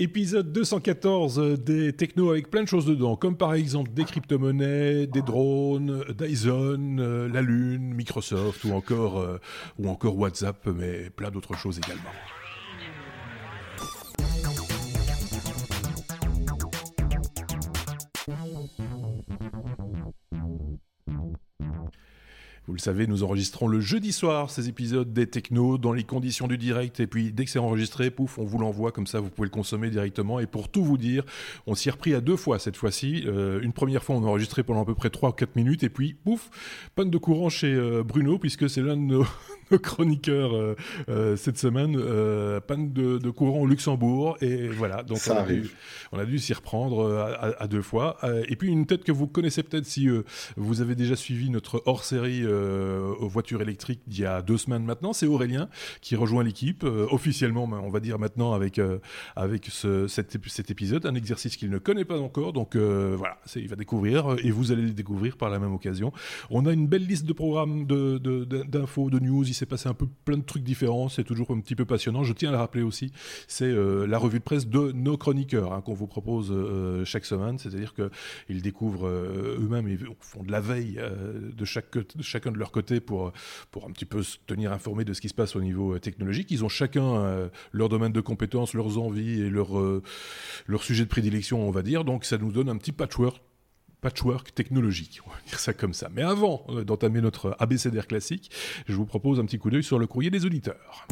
Épisode 214 des technos avec plein de choses dedans, comme par exemple des crypto-monnaies, des drones, Dyson, euh, la Lune, Microsoft ou encore, euh, ou encore WhatsApp, mais plein d'autres choses également. Vous le savez, nous enregistrons le jeudi soir ces épisodes des technos dans les conditions du direct. Et puis, dès que c'est enregistré, pouf, on vous l'envoie comme ça, vous pouvez le consommer directement. Et pour tout vous dire, on s'y est repris à deux fois cette fois-ci. Euh, une première fois, on a enregistré pendant à peu près 3 ou 4 minutes. Et puis, pouf, panne de courant chez euh, Bruno, puisque c'est l'un de nos, chroniqueurs euh, cette semaine. panne de, courant au Luxembourg. Et voilà, donc ça on, arrive. A dû, on a dû s'y reprendre à, deux fois. et puis, une tête que vous connaissez peut-être si vous avez déjà suivi notre hors-série euh, aux voitures électriques il y a deux semaines maintenant. C'est Aurélien qui rejoint l'équipe euh, officiellement, on va dire maintenant avec euh, avec ce, cet, épisode, un exercice qu'il ne connaît pas encore. Donc voilà, il va découvrir et vous allez le découvrir par la même occasion. On a une belle liste de programmes, d'infos, de, news. Il s'est passé un peu plein de trucs différents. C'est toujours un petit peu passionnant. Je tiens à le rappeler aussi, c'est la revue de presse de nos chroniqueurs hein, qu'on vous propose chaque semaine. C'est-à-dire qu'ils découvrent eux-mêmes, ils font de la veille de chaque de chacun de leur côté pour, pour un petit peu se tenir informé de ce qui se passe au niveau euh, technologique. Ils ont chacun euh, leur domaine de compétences, leurs envies et leur, euh, leur sujet de prédilection, on va dire. Donc ça nous donne un petit patchwork patchwork technologique, on va dire ça comme ça. Mais avant d'entamer notre ABCDR classique, je vous propose un petit coup d'œil sur le courrier des auditeurs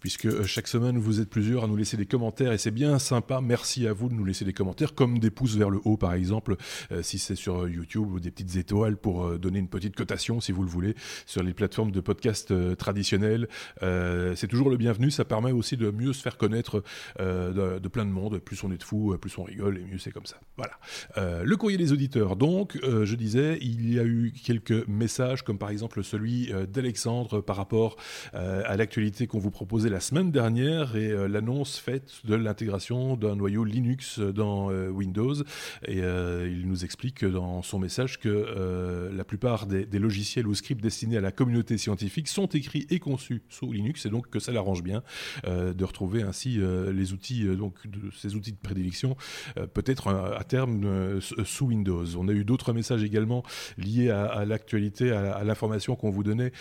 puisque euh, chaque semaine vous êtes plusieurs à nous laisser des commentaires et c'est bien sympa. Merci à vous de nous laisser des commentaires, comme des pouces vers le haut par exemple, euh, si c'est sur euh, YouTube ou des petites étoiles pour donner une petite cotation si vous le voulez sur les plateformes de podcast traditionnelles. c'est toujours le bienvenu. Ça permet aussi de mieux se faire connaître de, plein de monde. Plus on est de fous, plus on rigole et mieux c'est comme ça. Voilà. le courrier des auditeurs. Donc, je disais, il y a eu quelques messages, comme par exemple celui d'Alexandre par rapport à l'actualité qu'on vous proposait la semaine dernière et euh, l'annonce faite de l'intégration d'un noyau Linux dans euh, Windows. Et euh, il nous explique dans son message que la plupart des, logiciels ou scripts destinés à la communauté scientifique sont écrits et conçus sous Linux et donc que ça l'arrange bien de retrouver ainsi les outils, donc de, ces outils de prédilection, peut-être à terme sous Windows. On a eu d'autres messages également liés à, l'actualité, à, à l'information qu'on vous donnait.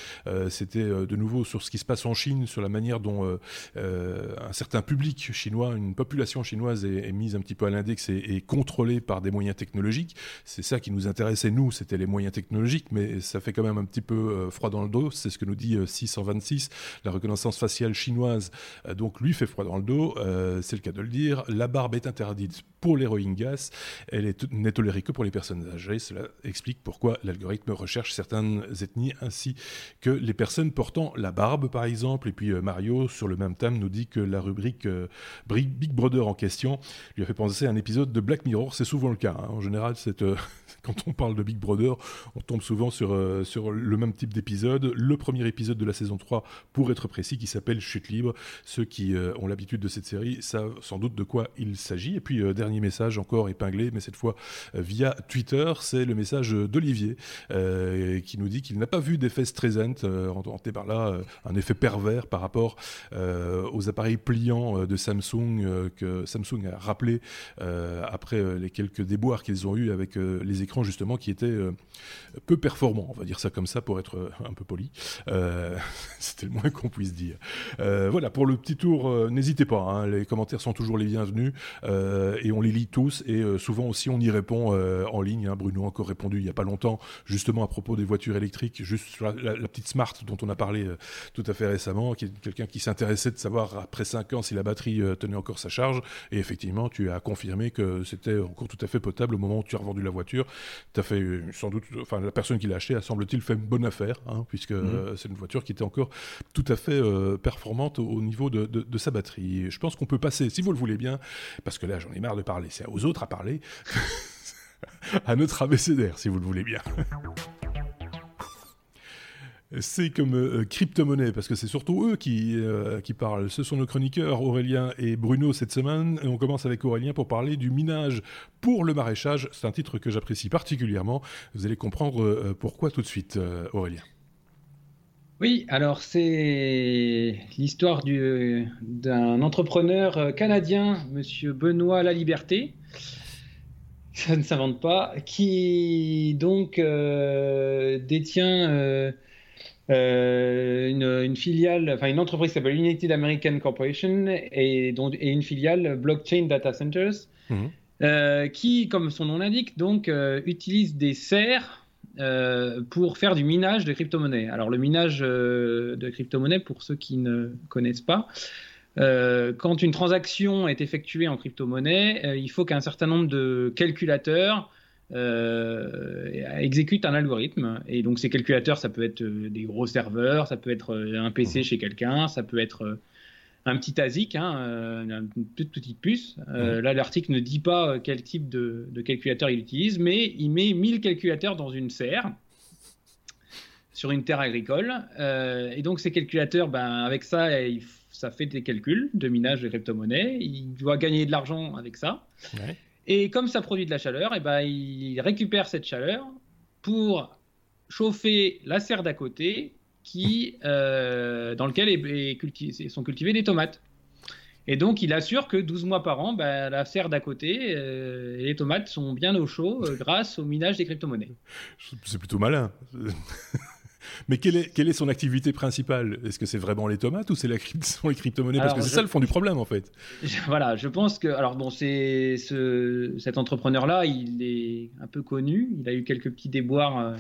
C'était de nouveau sur ce qui se passe en Chine, sur la manière dont euh, euh, un certain public chinois, une population chinoise est, mise un petit peu à l'index et, contrôlée par des moyens technologiques. C'est ça qui nous intéressait, nous, c'était les moyens technologiques, mais ça fait quand même un petit peu euh, froid dans le dos. C'est ce que nous dit 626, la reconnaissance faciale chinoise. donc lui fait froid dans le dos, c'est le cas de le dire. La barbe est interdite pour les Rohingyas, elle n'est tolérée que pour les personnes âgées. Cela explique pourquoi l'algorithme recherche certaines ethnies ainsi que les personnes portant la barbe, par exemple. Et puis Mario sur le même thème, nous dit que la rubrique euh, Big Brother en question lui a fait penser à un épisode de Black Mirror. C'est souvent le cas. Hein. En général, euh, quand on parle de Big Brother, on tombe souvent sur, euh, sur le même type d'épisode. Le premier épisode de la saison 3, pour être précis, qui s'appelle Chute libre. Ceux qui ont l'habitude de cette série savent sans doute de quoi il s'agit. Et puis, dernier message encore épinglé, mais cette fois via Twitter, c'est le message d'Olivier qui nous dit qu'il n'a pas vu d'effet Streisand, en par là un effet pervers par rapport euh, aux appareils pliants euh, de Samsung euh, que Samsung a rappelé après les quelques déboires qu'ils ont eu avec les écrans justement qui étaient peu performants, on va dire ça comme ça pour être un peu poli. C'était le moins qu'on puisse dire. voilà, pour le petit tour, n'hésitez pas, hein, les commentaires sont toujours les bienvenus et on les lit tous et souvent aussi on y répond en ligne. Hein. Bruno a encore répondu il n'y a pas longtemps justement à propos des voitures électriques, juste sur la, la petite Smart dont on a parlé tout à fait récemment, qui est quelqu'un qui s'intéresse intéressé de savoir après 5 ans si la batterie euh, tenait encore sa charge. Et effectivement, tu as confirmé que c'était encore tout à fait potable au moment où tu as revendu la voiture. As fait euh, sans doute, enfin, la personne qui l'a acheté a semble-t-il fait une bonne affaire, hein, puisque mhm. euh, c'est une voiture qui était encore tout à fait performante au, niveau de, de, sa batterie. je pense qu'on peut passer, si vous le voulez bien, parce que là j'en ai marre de parler, c'est aux autres à parler, à notre abécédaire, si vous le voulez bien. C'est comme euh, crypto-monnaie, parce que c'est surtout eux qui, euh, qui parlent. Ce sont nos chroniqueurs, Aurélien et Bruno, cette semaine. On commence avec Aurélien pour parler du minage pour le maraîchage. C'est un titre que j'apprécie particulièrement. Vous allez comprendre euh, pourquoi tout de suite, Aurélien. Oui, alors c'est l'histoire d'un entrepreneur canadien, Monsieur Benoît Laliberté, ça ne s'invente pas, qui donc détient une, filiale, enfin une entreprise qui s'appelle United American Corporation et, dont, et une filiale Blockchain Data Centers, mhm. qui, comme son nom l'indique, donc utilise des serres euh, pour faire du minage de crypto-monnaies. Alors le minage euh, de crypto-monnaies, pour ceux qui ne connaissent pas, euh, quand une transaction est effectuée en crypto-monnaie, il faut qu'un certain nombre de calculateurs exécutent un algorithme. Et donc ces calculateurs, ça peut être des gros serveurs, ça peut être un PC mmh. chez quelqu'un, ça peut être un petit ASIC, hein, euh, une toute petite puce. Euh, là, l'article ne dit pas euh, quel type de, calculateur il utilise, mais il met 1000 calculateurs dans une serre sur une terre agricole. et donc, ces calculateurs, ben, avec ça, ça fait des calculs de minage de crypto-monnaie. Il doit gagner de l'argent avec ça. Et comme ça produit de la chaleur, et ben, il récupère cette chaleur pour chauffer la serre d'à côté qui, euh, dans lequel sont cultivées des tomates. Et donc, il assure que 12 mois par an, bah, la serre d'à côté euh, et les tomates sont bien au chaud euh, grâce au minage des crypto-monnaies. C'est plutôt malin. Mais quelle est, quelle est, son activité principale? Est-ce que c'est vraiment les tomates ou c'est la, sont les crypto-monnaies? Parce que c'est ça le fond du problème en fait. voilà, je pense que. Alors bon, c'est ce, cet entrepreneur-là, il est un peu connu. Il a eu quelques petits déboires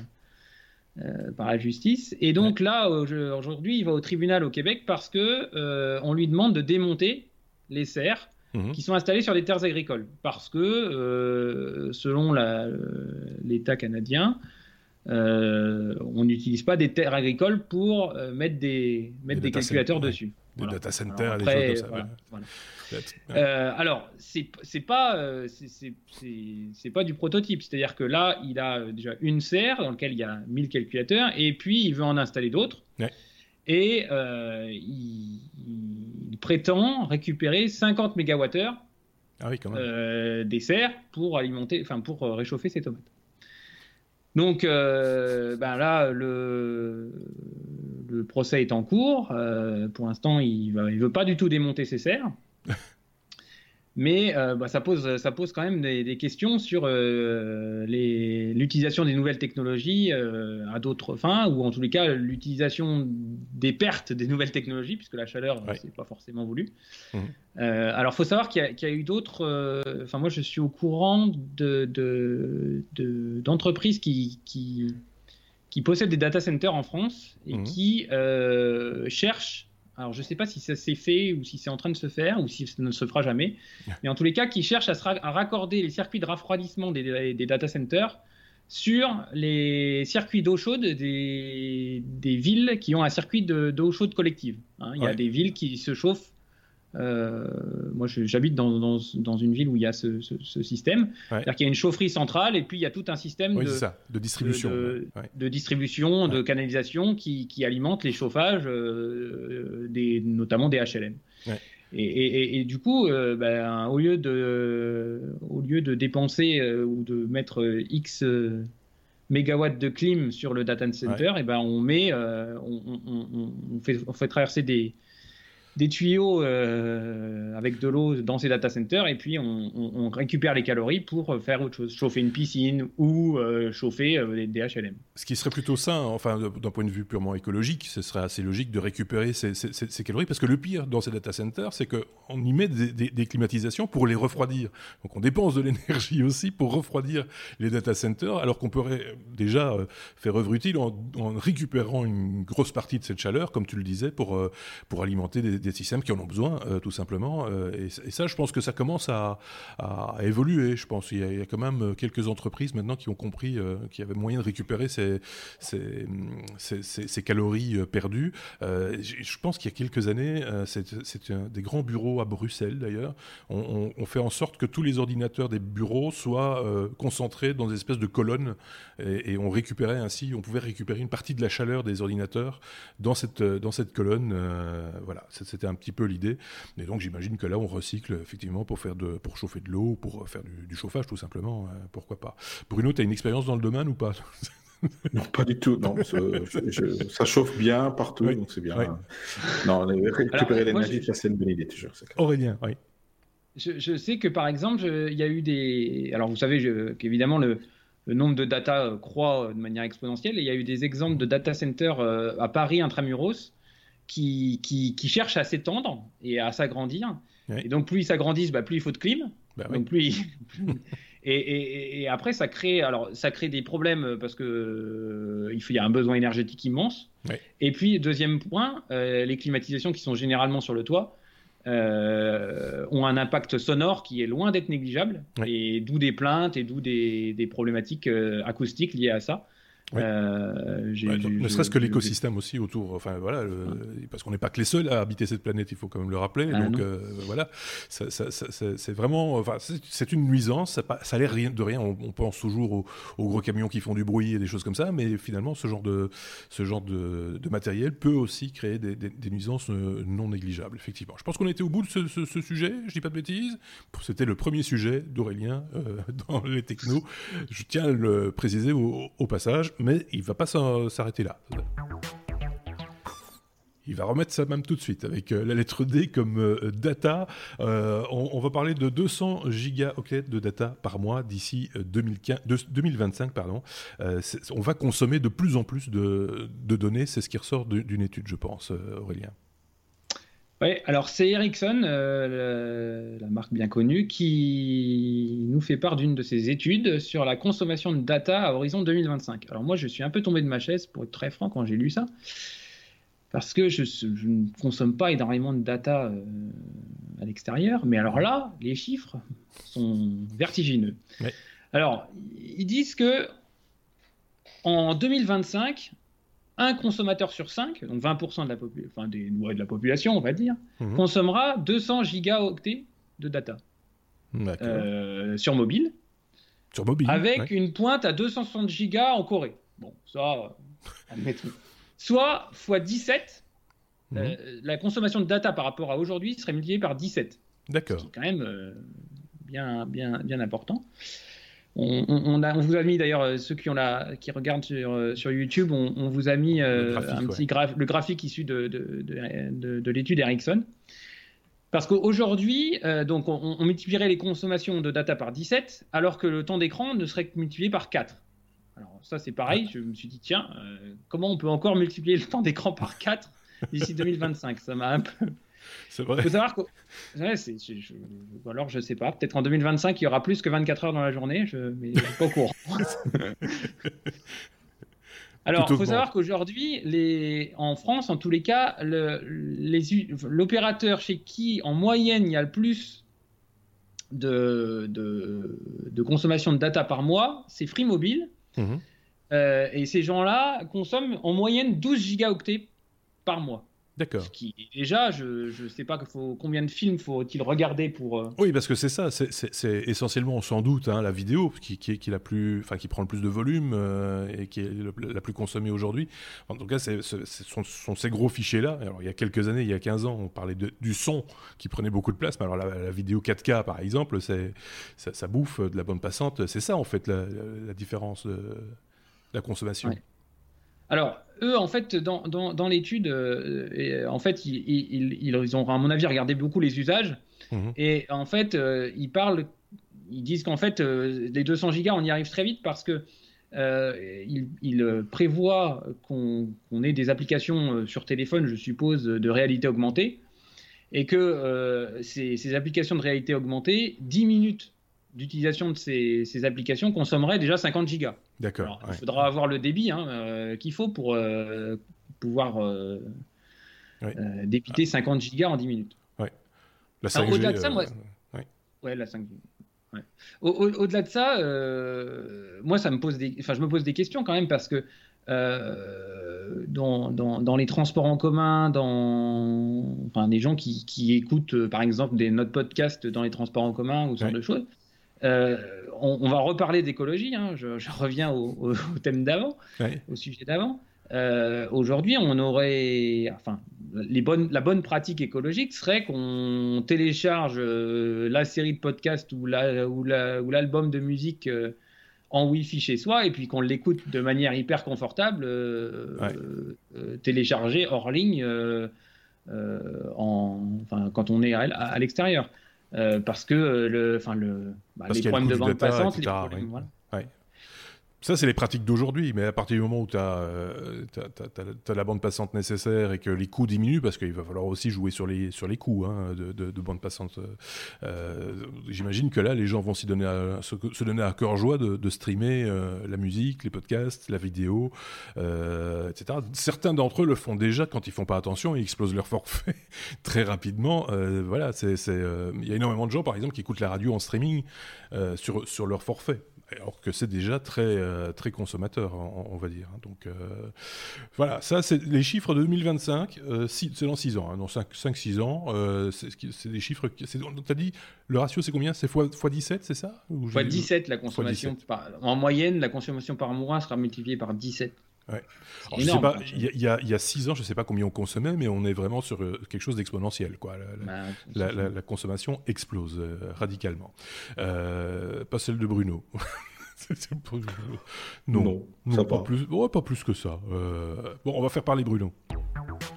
euh, par la justice. Et donc là, aujourd'hui, il va au tribunal au Québec parce que euh, on lui demande de démonter les serres mhm. qui sont installées sur des terres agricoles. Parce que, euh, selon l'État canadien, on n'utilise pas des terres agricoles pour mettre des, mettre des, calculateurs dessus. Des data centers, des choses comme ça. Euh, alors, c'est pas, euh, c'est pas du prototype. C'est-à-dire que là, il a déjà une serre dans laquelle il y a 1000 calculateurs, et puis il veut en installer d'autres. Et euh, il, prétend récupérer 50 MWh ah des serres pour alimenter, enfin pour réchauffer ses tomates. Donc ben là, le, le, procès est en cours. pour l'instant, il ne veut pas du tout démonter ses serres. Mais euh, bah, ça, pose, ça pose quand même des, questions sur euh, l'utilisation des nouvelles technologies euh, à d'autres fins, ou en tous les cas l'utilisation des pertes des nouvelles technologies, puisque la chaleur, ce c'est pas forcément voulu. Mmh. alors, il faut savoir qu'il y, a eu d'autres. Enfin, moi, je suis au courant d'entreprises de, qui, qui, qui, possèdent des data centers en France et mmh. qui cherchent alors, je ne sais pas si ça s'est fait ou si c'est en train de se faire ou si ça ne se fera jamais. Mais en tous les cas, qui cherchent à, raccorder les circuits de refroidissement des, data centers sur les circuits d'eau chaude des, villes qui ont un circuit d'eau chaude collective. Hein. il y a des villes qui se chauffent euh, moi, j'habite dans, dans, une ville où il y a ce, système. C'est-à-dire qu'il y a une chaufferie centrale et puis il y a tout un système de, de, distribution, de, distribution, de canalisation qui, qui, alimente les chauffages, euh, des, notamment des HLM. Et, et, du coup, euh, ben, au, lieu de, au lieu de dépenser ou de mettre X mégawatts de clim sur le data center, et ben on met, on, on, fait, on fait traverser des, des tuyaux euh, avec de l'eau dans ces data centers et puis on, récupère les calories pour faire autre chose, chauffer une piscine ou euh, chauffer euh, des, HLM. Ce qui serait plutôt sain, enfin d'un point de vue purement écologique, ce serait assez logique de récupérer ces, calories parce que le pire dans ces data centers, c'est qu'on y met des, climatisations pour les refroidir. Donc on dépense de l'énergie aussi pour refroidir les data centers alors qu'on pourrait déjà faire œuvre utile en, récupérant une grosse partie de cette chaleur, comme tu le disais, pour, pour alimenter des des systèmes qui en ont besoin, euh, tout simplement. Euh, et, ça, je pense que ça commence à, évoluer. Je pense qu'il y, a quand même euh, quelques entreprises maintenant qui ont compris qu'il y avait moyen de récupérer ces, ces, calories perdues. je pense qu'il y a quelques années, c'est des grands bureaux à Bruxelles d'ailleurs. On, fait en sorte que tous les ordinateurs des bureaux soient concentrés dans des espèces de colonnes et, on récupérait ainsi, on pouvait récupérer une partie de la chaleur des ordinateurs dans cette, dans cette colonne. voilà, c'était un petit peu l'idée. Et donc j'imagine que là, on recycle effectivement pour, faire de, pour chauffer de l'eau, pour faire du, chauffage tout simplement. Euh, pourquoi pas Bruno, tu as une expérience dans le domaine ou pas? Non, pas du tout. Non, ça chauffe bien partout, donc c'est bien. Non, récupérer l'énergie, ça c'est une bonne idée, toujours. Aurélien, oui. Je, sais que par exemple, il y a eu des. Alors vous savez qu'évidemment le, le, nombre de data euh, croît de manière exponentielle et il y a eu des exemples de data centers euh, à Paris intramuros qui, qui, qui cherchent à s'étendre et à s'agrandir. Et donc plus ils s'agrandissent, bah, plus il faut de clim. Bah donc plus, Et, après, ça crée, alors, ça crée des problèmes parce que euh, il, faut, y a un besoin énergétique immense. Et puis, deuxième point, euh, les climatisations qui sont généralement sur le toit euh, ont un impact sonore qui est loin d'être négligeable. Et d'où des plaintes et d'où des, des, problématiques acoustiques liées à ça. Euh, ne serait-ce que l'écosystème aussi autour, enfin voilà, parce qu'on n'est pas que les seuls à habiter cette planète, il faut quand même le rappeler. Ah donc euh, voilà, c'est vraiment, enfin, c'est une nuisance. Ça, ça a l'air de rien. On, pense toujours aux, gros camions qui font du bruit et des choses comme ça, mais finalement, ce genre de, ce genre de, matériel peut aussi créer des, nuisances euh, non négligeables, effectivement. Je pense qu'on était au bout de ce, sujet. Je dis pas de bêtises. C'était le premier sujet d'Aurélien dans les technos. Je tiens à le préciser au passage mais il va pas s'arrêter là. Il va remettre ça même tout de suite avec euh, la lettre D comme euh, data. Euh, on, va parler de 200 gigaoctets de data par mois d'ici 2025. Pardon. on va consommer de plus en plus de données. C'est ce qui ressort d'une étude, je pense, Aurélien. Oui, alors c'est Ericsson, euh, la marque bien connue, qui nous fait part d'une de ses études sur la consommation de data à horizon 2025. Alors moi, je suis un peu tombé de ma chaise, pour être très franc, quand j'ai lu ça, parce que je, ne consomme pas énormément de data euh, à l'extérieur, mais alors là, les chiffres sont vertigineux. Alors, ils disent que en 2025, un consommateur sur 5, donc 20% de la, enfin, des, de la population, on va dire, mhm. consommera 200 gigaoctets de data euh, sur mobile. Sur mobile. Avec une pointe à 260 gigas en Corée. Bon, ça, admettons. Soit x 17, mhm. euh, la consommation de data par rapport à aujourd'hui serait multipliée par 17. D'accord. C'est quand même euh, bien, bien, bien important. On, a, on, vous a mis d'ailleurs euh, ceux qui ont la, qui regardent sur, euh, sur YouTube, on, vous a mis euh, un petit le graphique issu de, de, de, de l'étude Ericsson. Parce qu'aujourd'hui, donc on, multiplierait les consommations de data par 17, alors que le temps d'écran ne serait que multiplié par 4. Alors ça c'est pareil, je me suis dit tiens, comment on peut encore multiplier le temps d'écran par 4 d'ici 2025 Ça m'a un peu c'est vrai. Il faut savoir que. alors, je sais pas. Peut-être en 2025, il y aura plus que 24 heures dans la journée, je... mais je suis pas au courant. Alors, il faut savoir qu'aujourd'hui, les... en France, en tous les cas, l'opérateur chez qui, en moyenne, il y a le plus de, de... consommation de data par mois, c'est Free Mobile. Mhm. Euh, et ces gens-là consomment en moyenne 12 gigaoctets par mois. D'accord. Qui déjà, je ne sais pas faut, combien de films faut-il regarder pour. Euh, oui, parce que c'est ça, c'est essentiellement sans doute hein, la vidéo qui, qui, qui, la plus, enfin, qui prend le plus de volume euh, et qui est la plus consommée aujourd'hui. En tout cas, ce sont, sont, ces gros fichiers-là. Alors, il y a quelques années, il y a 15 ans, on parlait de, du son qui prenait beaucoup de place. Mais alors, la, vidéo 4K, par exemple, ça, ça bouffe de la bonne passante. C'est ça, en fait, la, la différence de la consommation. Alors, eux, en fait, dans, dans, l'étude, euh, en fait, ils, ils, ont, à mon avis, regardé beaucoup les usages. Mhm. Et en fait, euh, ils parlent, ils disent qu'en fait, euh, les 200 gigas, on y arrive très vite parce que ils, prévoient qu'on ait des applications sur téléphone, je suppose, de réalité augmentée. Et que ces, ces, applications de réalité augmentée, 10 minutes d'utilisation de ces, applications consommerait déjà 50 gigas. D'accord. Il faudra avoir le débit hein, euh, qu'il faut pour euh, pouvoir euh, dépiter 50 gigas en 10 minutes. Ouais. La 5G, au-delà de ça, moi, ouais. la 5G. Au, delà de ça, moi, ça me pose des, enfin, je me pose des questions quand même parce que dans, dans, les transports en commun, dans enfin, des gens qui, qui écoutent par exemple des notes podcast dans les transports en commun ou ce genre de choses, euh, on, va reparler d'écologie, hein. je, reviens au, thème d'avant, au sujet d'avant. Euh, aujourd'hui, on aurait, enfin, les bonnes, la bonne pratique écologique serait qu'on télécharge euh, la série de podcasts ou l'album la, ou ou de musique en Wi-Fi chez soi et puis qu'on l'écoute de manière hyper confortable, téléchargé hors ligne, en, enfin, quand on est à, l'extérieur. Parce que le, enfin, le, bah, les problèmes de bande passante, les problèmes, voilà. Ça, c'est les pratiques d'aujourd'hui, mais à partir du moment où tu as, euh, la bande passante nécessaire et que les coûts diminuent, parce qu'il va falloir aussi jouer sur les, sur les coûts hein, de, de, bande passante, euh, j'imagine que là, les gens vont donner se, donner à cœur joie de, streamer euh, la musique, les podcasts, la vidéo, etc. Certains d'entre eux le font déjà quand ils font pas attention, ils explosent leur forfait très rapidement. voilà, il y a énormément de gens, par exemple, qui écoutent la radio en streaming sur, sur leur forfait alors que c'est déjà très, euh, très consommateur, on, va dire. Hein. Donc euh, voilà, ça c'est les chiffres de 2025, euh, c'est dans 6 ans, hein, dans 5-6 ans, c'est des chiffres, tu as dit, le ratio c'est combien? C'est x, 17, c'est ça? X 17 la consommation, en moyenne, la consommation par mois sera multipliée par 17. Ouais. il y, a 6 ans, je ne sais pas combien on consommait, mais on est vraiment sur quelque chose d'exponentiel. Quoi. La, bah, consommation explose radicalement. pas celle de Bruno. non, non, pas, plus, pas plus que ça. Euh, bon, on va faire parler Bruno.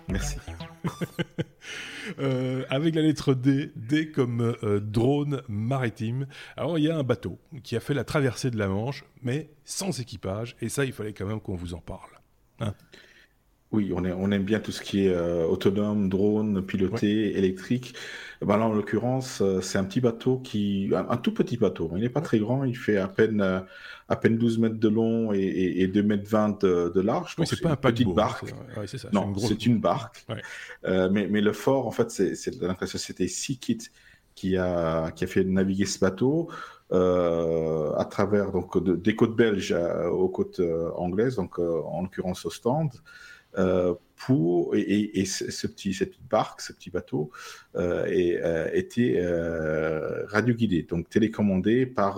Merci. Euh, avec la lettre D, D comme euh, drone maritime. Alors, il y a un bateau qui a fait la traversée de la Manche, mais sans équipage, et ça, il fallait quand même qu'on vous en parle. Hein oui, on, on, aime bien tout ce qui est autonome, drone, piloté, électrique. Ben là, en l'occurrence, euh, c'est un petit bateau qui, un, tout petit bateau. Il n'est pas très grand. Il fait à peine, euh, à peine 12 mètres de long et, et, 2 mètres 20 de, large. Oui, c'est pas un petite barque. non, c'est une, barque. Euh, mais, mais, le fort, en fait, c'est la société Seakit qui a, qui a fait naviguer ce bateau. Euh, à travers donc des côtes belges aux côtes anglaises, donc en l'occurrence au stand. Euh, pour et, ce petit cette petite barque, ce petit bateau euh, et, euh, était radio guidé, donc télécommandé par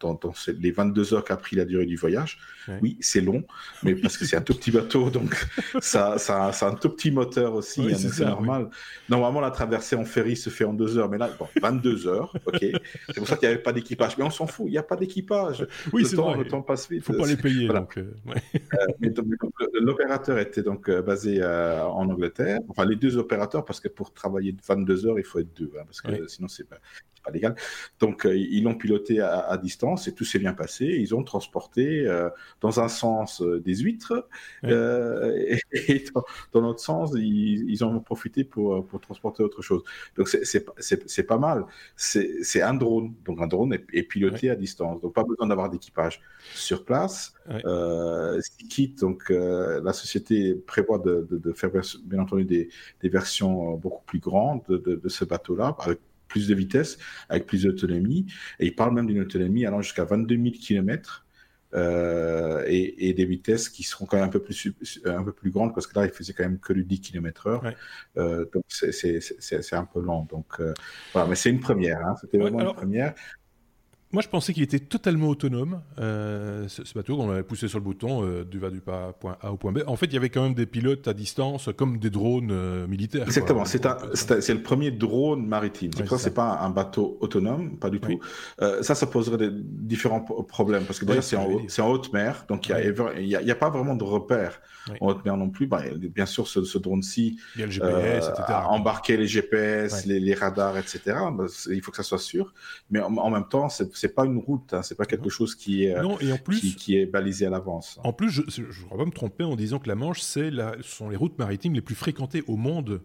dans, les 22 heures qu'a pris la durée du voyage. Oui, c'est long, mais parce que c'est un tout petit bateau, donc ça, ça, ça, a un tout petit moteur aussi, hein, c'est normal. Normalement, la traversée en ferry se fait en deux heures, mais là, bon, 22 heures, ok. C'est pour ça qu'il n'y avait pas d'équipage, mais on s'en fout, il n'y a pas d'équipage. Oui, c'est vrai. Le temps passe vite. Il ne faut pas les payer. Donc, euh, euh, l'opérateur était donc euh, basé en Angleterre, enfin les deux opérateurs, parce que pour travailler 22 heures, il faut être deux, hein, parce que sinon c'est pas, pas légal. Donc ils l'ont piloté à, à, distance et tout s'est bien passé. Ils ont transporté dans un sens euh, des huîtres, euh, et, dans, l'autre sens, ils, en ont profité pour, euh, pour transporter autre chose. Donc c'est pas mal. C'est un drone, donc un drone est, piloté à distance, donc pas besoin d'avoir d'équipage sur place. Euh, quitte, donc la société prévoit de, de, faire bien entendu des, des versions beaucoup plus grandes de, de ce bateau-là, avec plus de vitesse, avec plus d'autonomie. Et il parle même d'une autonomie allant jusqu'à 22 000 km euh, et, des vitesses qui seront quand même un peu plus, un peu plus grandes parce que là, il faisait quand même que du 10 km/h. Euh, donc, c'est un peu lent. Donc, euh, voilà, mais c'est une première. Hein. C'était vraiment une première. Moi, je pensais qu'il était totalement autonome, euh, ce, bateau, qu'on avait poussé sur le bouton euh, du va du point A au point B. En fait, il y avait quand même des pilotes à distance, comme des drones euh, militaires. Exactement, c'est le premier drone maritime. C'est c'est pas un bateau autonome, pas du tout. ça, ça poserait des différents problèmes, parce que déjà, c'est en, en, haute mer, donc il n'y a, a, pas vraiment de repères en haute mer non plus. Bah, bien sûr, ce, ce drone-ci, a embarquer les GPS, les, radars, etc. Bah, il faut que ça soit sûr. Mais en, même temps, c'est c'est pas une route, hein, c'est pas quelque chose qui est, non, et en plus, qui, est balisé à l'avance. En plus, je ne crois pas me tromper en disant que la Manche, c'est la, sont les routes maritimes les plus fréquentées au monde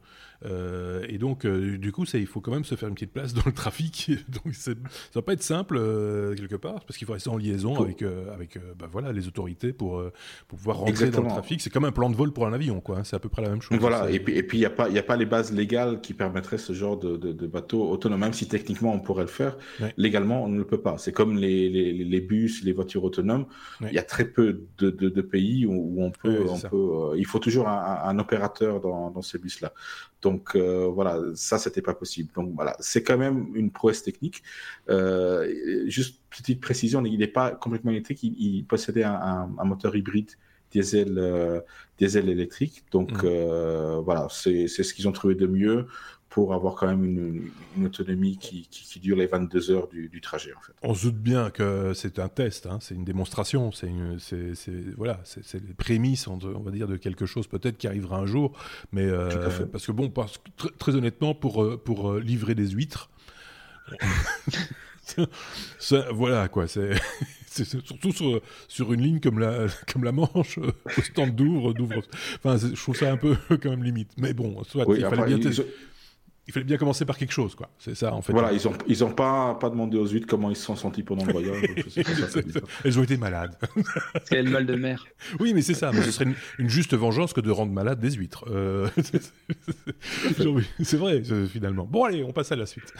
euh, et donc, euh, du coup, ça, il faut quand même se faire une petite place dans le trafic. donc, ça va pas être simple euh, quelque part, parce qu'il faut rester en liaison avec, avec bah, voilà, les autorités pour, pour pouvoir rentrer dans le trafic. C'est comme un plan de vol pour un avion, quoi. Hein. C'est à peu près la même chose. Voilà. Et puis, et puis, il n'y a pas, il a pas les bases légales qui permettraient ce genre de, de, bateau autonome, même si techniquement on pourrait le faire. Légalement, on ne le peut pas. C'est comme les, les, les, bus, les voitures autonomes. Il y a très peu de, de pays où, on peut, on peut il faut toujours un, un opérateur dans, dans ces bus-là. Donc euh, voilà, ça c'était pas possible. Donc voilà, c'est quand même une prouesse technique. Euh, juste petite précision, il n'est pas complètement électrique. Il, possédait un, moteur hybride diesel euh, diesel électrique. Donc mmh. voilà, c'est ce qu'ils ont trouvé de mieux pour avoir quand même une, autonomie qui, dure les 22 heures du, trajet. En fait. On se doute bien que c'est un test, hein, c'est une démonstration, c'est voilà, c'est les prémices, on, va dire, de quelque chose peut-être qui arrivera un jour, mais euh, parce que bon, parce très, honnêtement, pour, euh, pour euh, livrer des huîtres, voilà quoi, c'est surtout sur, sur, une ligne comme la, comme la Manche, au stand d'ouvre, d'ouvre. Enfin, je trouve ça un peu quand même limite. Mais bon, soit il fallait bien il fallait bien commencer par quelque chose, quoi. C'est ça, en fait. Voilà, ils ont, ils ont pas, pas demandé aux huîtres comment ils se sont sentis pendant le voyage. Elles ont été malades. C'est le mal de mer. Oui, mais c'est ça. Mais ce serait une, juste vengeance que de rendre malades des huîtres. Euh, c'est vrai, finalement. Bon, allez, on passe à la suite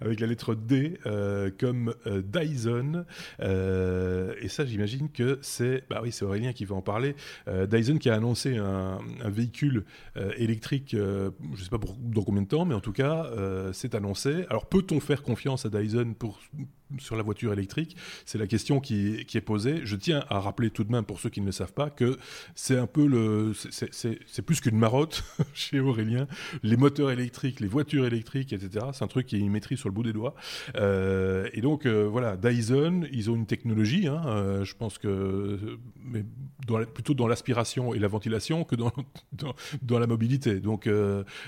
avec la lettre D euh, comme euh, Dyson. Euh, et ça, j'imagine que c'est, bah oui, c'est Aurélien qui va en parler. Dyson qui a annoncé un, véhicule électrique, je ne sais pas dans combien de temps, mais en tout cas, c'est annoncé. Alors, peut-on faire confiance à Dyson pour sur la voiture électrique C'est la question qui, est posée. Je tiens à rappeler tout de même, pour ceux qui ne le savent pas, que c'est un peu le. C'est plus qu'une marotte chez Aurélien. Les moteurs électriques, les voitures électriques, etc., c'est un truc qui maîtrise sur le bout des doigts. Euh, et donc, euh, voilà, Dyson, ils ont une technologie, hein, euh, je pense que. Plutôt dans l'aspiration et la ventilation que dans, dans, dans la mobilité. Donc,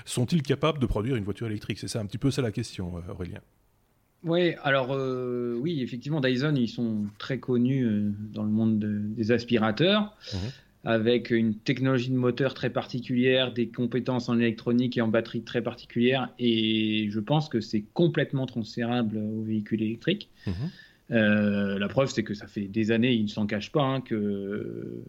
sont-ils capables de produire une voiture électrique? C'est ça un petit peu ça la question, Aurélien. Oui, alors euh, oui, effectivement, Dyson, ils sont très connus euh, dans le monde des aspirateurs, mhm. avec une technologie de moteur très particulière, des compétences en électronique et en batterie très particulières, et je pense que c'est complètement transférable aux véhicules électriques. Mhm. Euh, la preuve, c'est que ça fait des années, ils ne s'en cachent pas, hein, que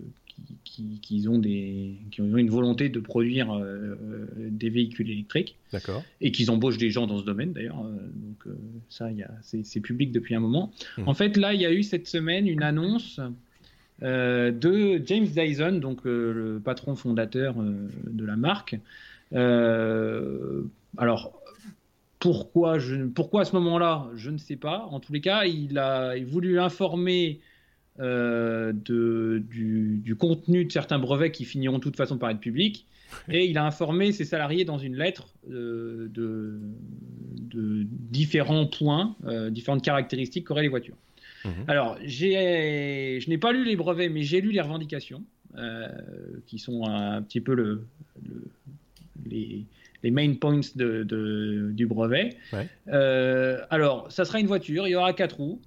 qui, ont des, qui ont une volonté de produire euh, des véhicules électriques. D'accord. Et qu'ils embauchent des gens dans ce domaine d'ailleurs. Euh, donc euh, ça, c'est public depuis un moment. Mmh. En fait, là, il y a eu cette semaine une annonce de James Dyson, donc le patron fondateur de la marque. alors, pourquoi, je, pourquoi à ce moment-là, je ne sais pas. En tous les cas, il a voulu informer euh, de, du, contenu de certains brevets qui finiront de toute façon par être publics. Et il a informé ses salariés dans une lettre euh, de, de, différents points, euh, différentes caractéristiques qu'auraient les voitures. Mhm. Alors, je n'ai pas lu les brevets, mais j'ai lu les revendications, qui sont un petit peu le, les, les, main points de, du brevet. alors, ça sera une voiture, il y aura quatre roues,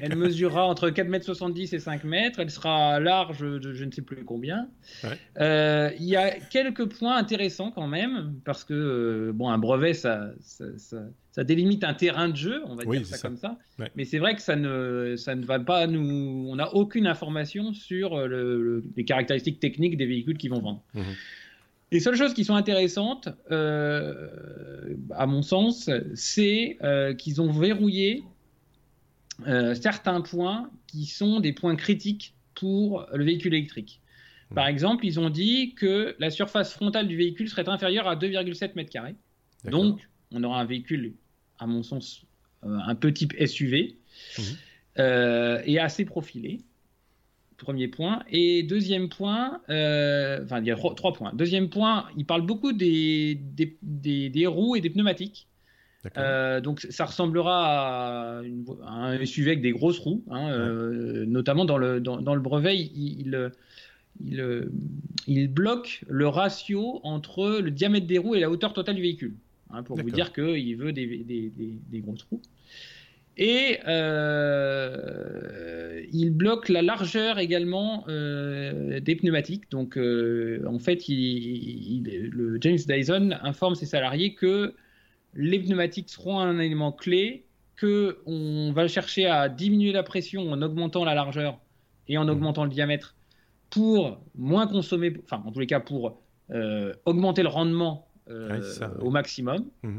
elle mesurera entre 4,70 m et 5 mètres. Elle sera large de je ne sais plus combien. Euh, il y a quelques points intéressants quand même, parce que euh, bon, un brevet, ça, ça, délimite un terrain de jeu, on va dire ça, comme ça. Mais c'est vrai que ça ne, ça ne va pas nous. On n'a aucune information sur euh, les caractéristiques techniques des véhicules qui vont vendre. Mhm. Les seules choses qui sont intéressantes, à mon sens, c'est qu'ils ont verrouillé certains points qui sont des points critiques pour le véhicule électrique. Par hmm. exemple, ils ont dit que la surface frontale du véhicule serait inférieure à 2,7 m2. Donc, on aura un véhicule, à mon sens, euh, un peu type SUV hmm. euh, et assez profilé. Premier point. Et deuxième point, enfin, il y a trois, points. Deuxième point, il parle beaucoup des, des roues et des pneumatiques. Euh, donc ça ressemblera à, un SUV avec des grosses roues, hein, euh, notamment dans le, dans, le brevet, il, il, il, bloque le ratio entre le diamètre des roues et la hauteur totale du véhicule, hein, pour vous dire qu'il veut des, des, des, grosses roues. Et euh, il bloque la largeur également des pneumatiques. Donc en fait, il, le James Dyson informe ses salariés que les pneumatiques seront un élément clé, que on va chercher à diminuer la pression en augmentant la largeur et en mmh. augmentant le diamètre pour moins consommer, enfin en tous les cas pour euh, augmenter le rendement euh, au maximum. Mmh.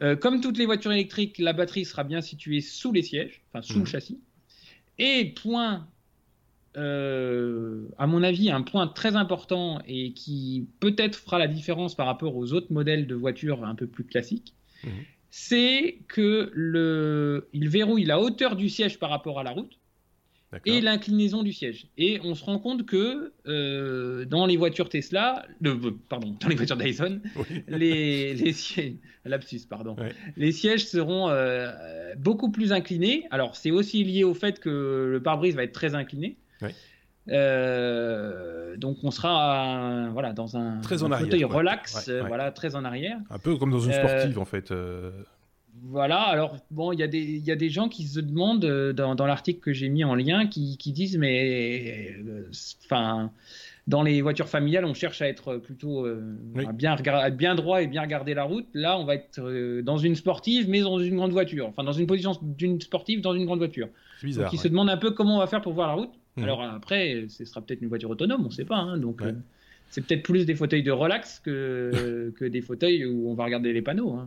Euh, comme toutes les voitures électriques, la batterie sera bien située sous les sièges, enfin sous le mmh. châssis. Et point à mon avis, un point très important et qui peut-être fera la différence par rapport aux autres modèles de voitures un peu plus classiques, c'est que le, il verrouille la hauteur du siège par rapport à la route et l'inclinaison du siège. Et on se rend compte que dans les voitures Tesla, pardon, dans les voitures Dyson, les, les sièges, lapsus, pardon, les sièges seront beaucoup plus inclinés. Alors c'est aussi lié au fait que le pare-brise va être très incliné. Euh, donc on sera voilà dans un, très en fauteuil relax, euh, voilà très en arrière. Un peu comme dans une euh, sportive en fait. Voilà, alors bon, il y, a des, y a des gens qui se demandent dans, dans l'article que j'ai mis en lien qui, qui disent mais enfin dans les voitures familiales, on cherche à être plutôt bien, bien droit et bien regarder la route. Là, on va être dans une sportive, mais dans une grande voiture. Enfin, dans une position d'une sportive dans une grande voiture. Bizarre, Donc, ils se demandent un peu comment on va faire pour voir la route. Mmh. Alors après, ce sera peut-être une voiture autonome, on ne sait pas. Hein, donc, euh, c'est peut-être plus des fauteuils de relax que, que des fauteuils où on va regarder les panneaux. Hein.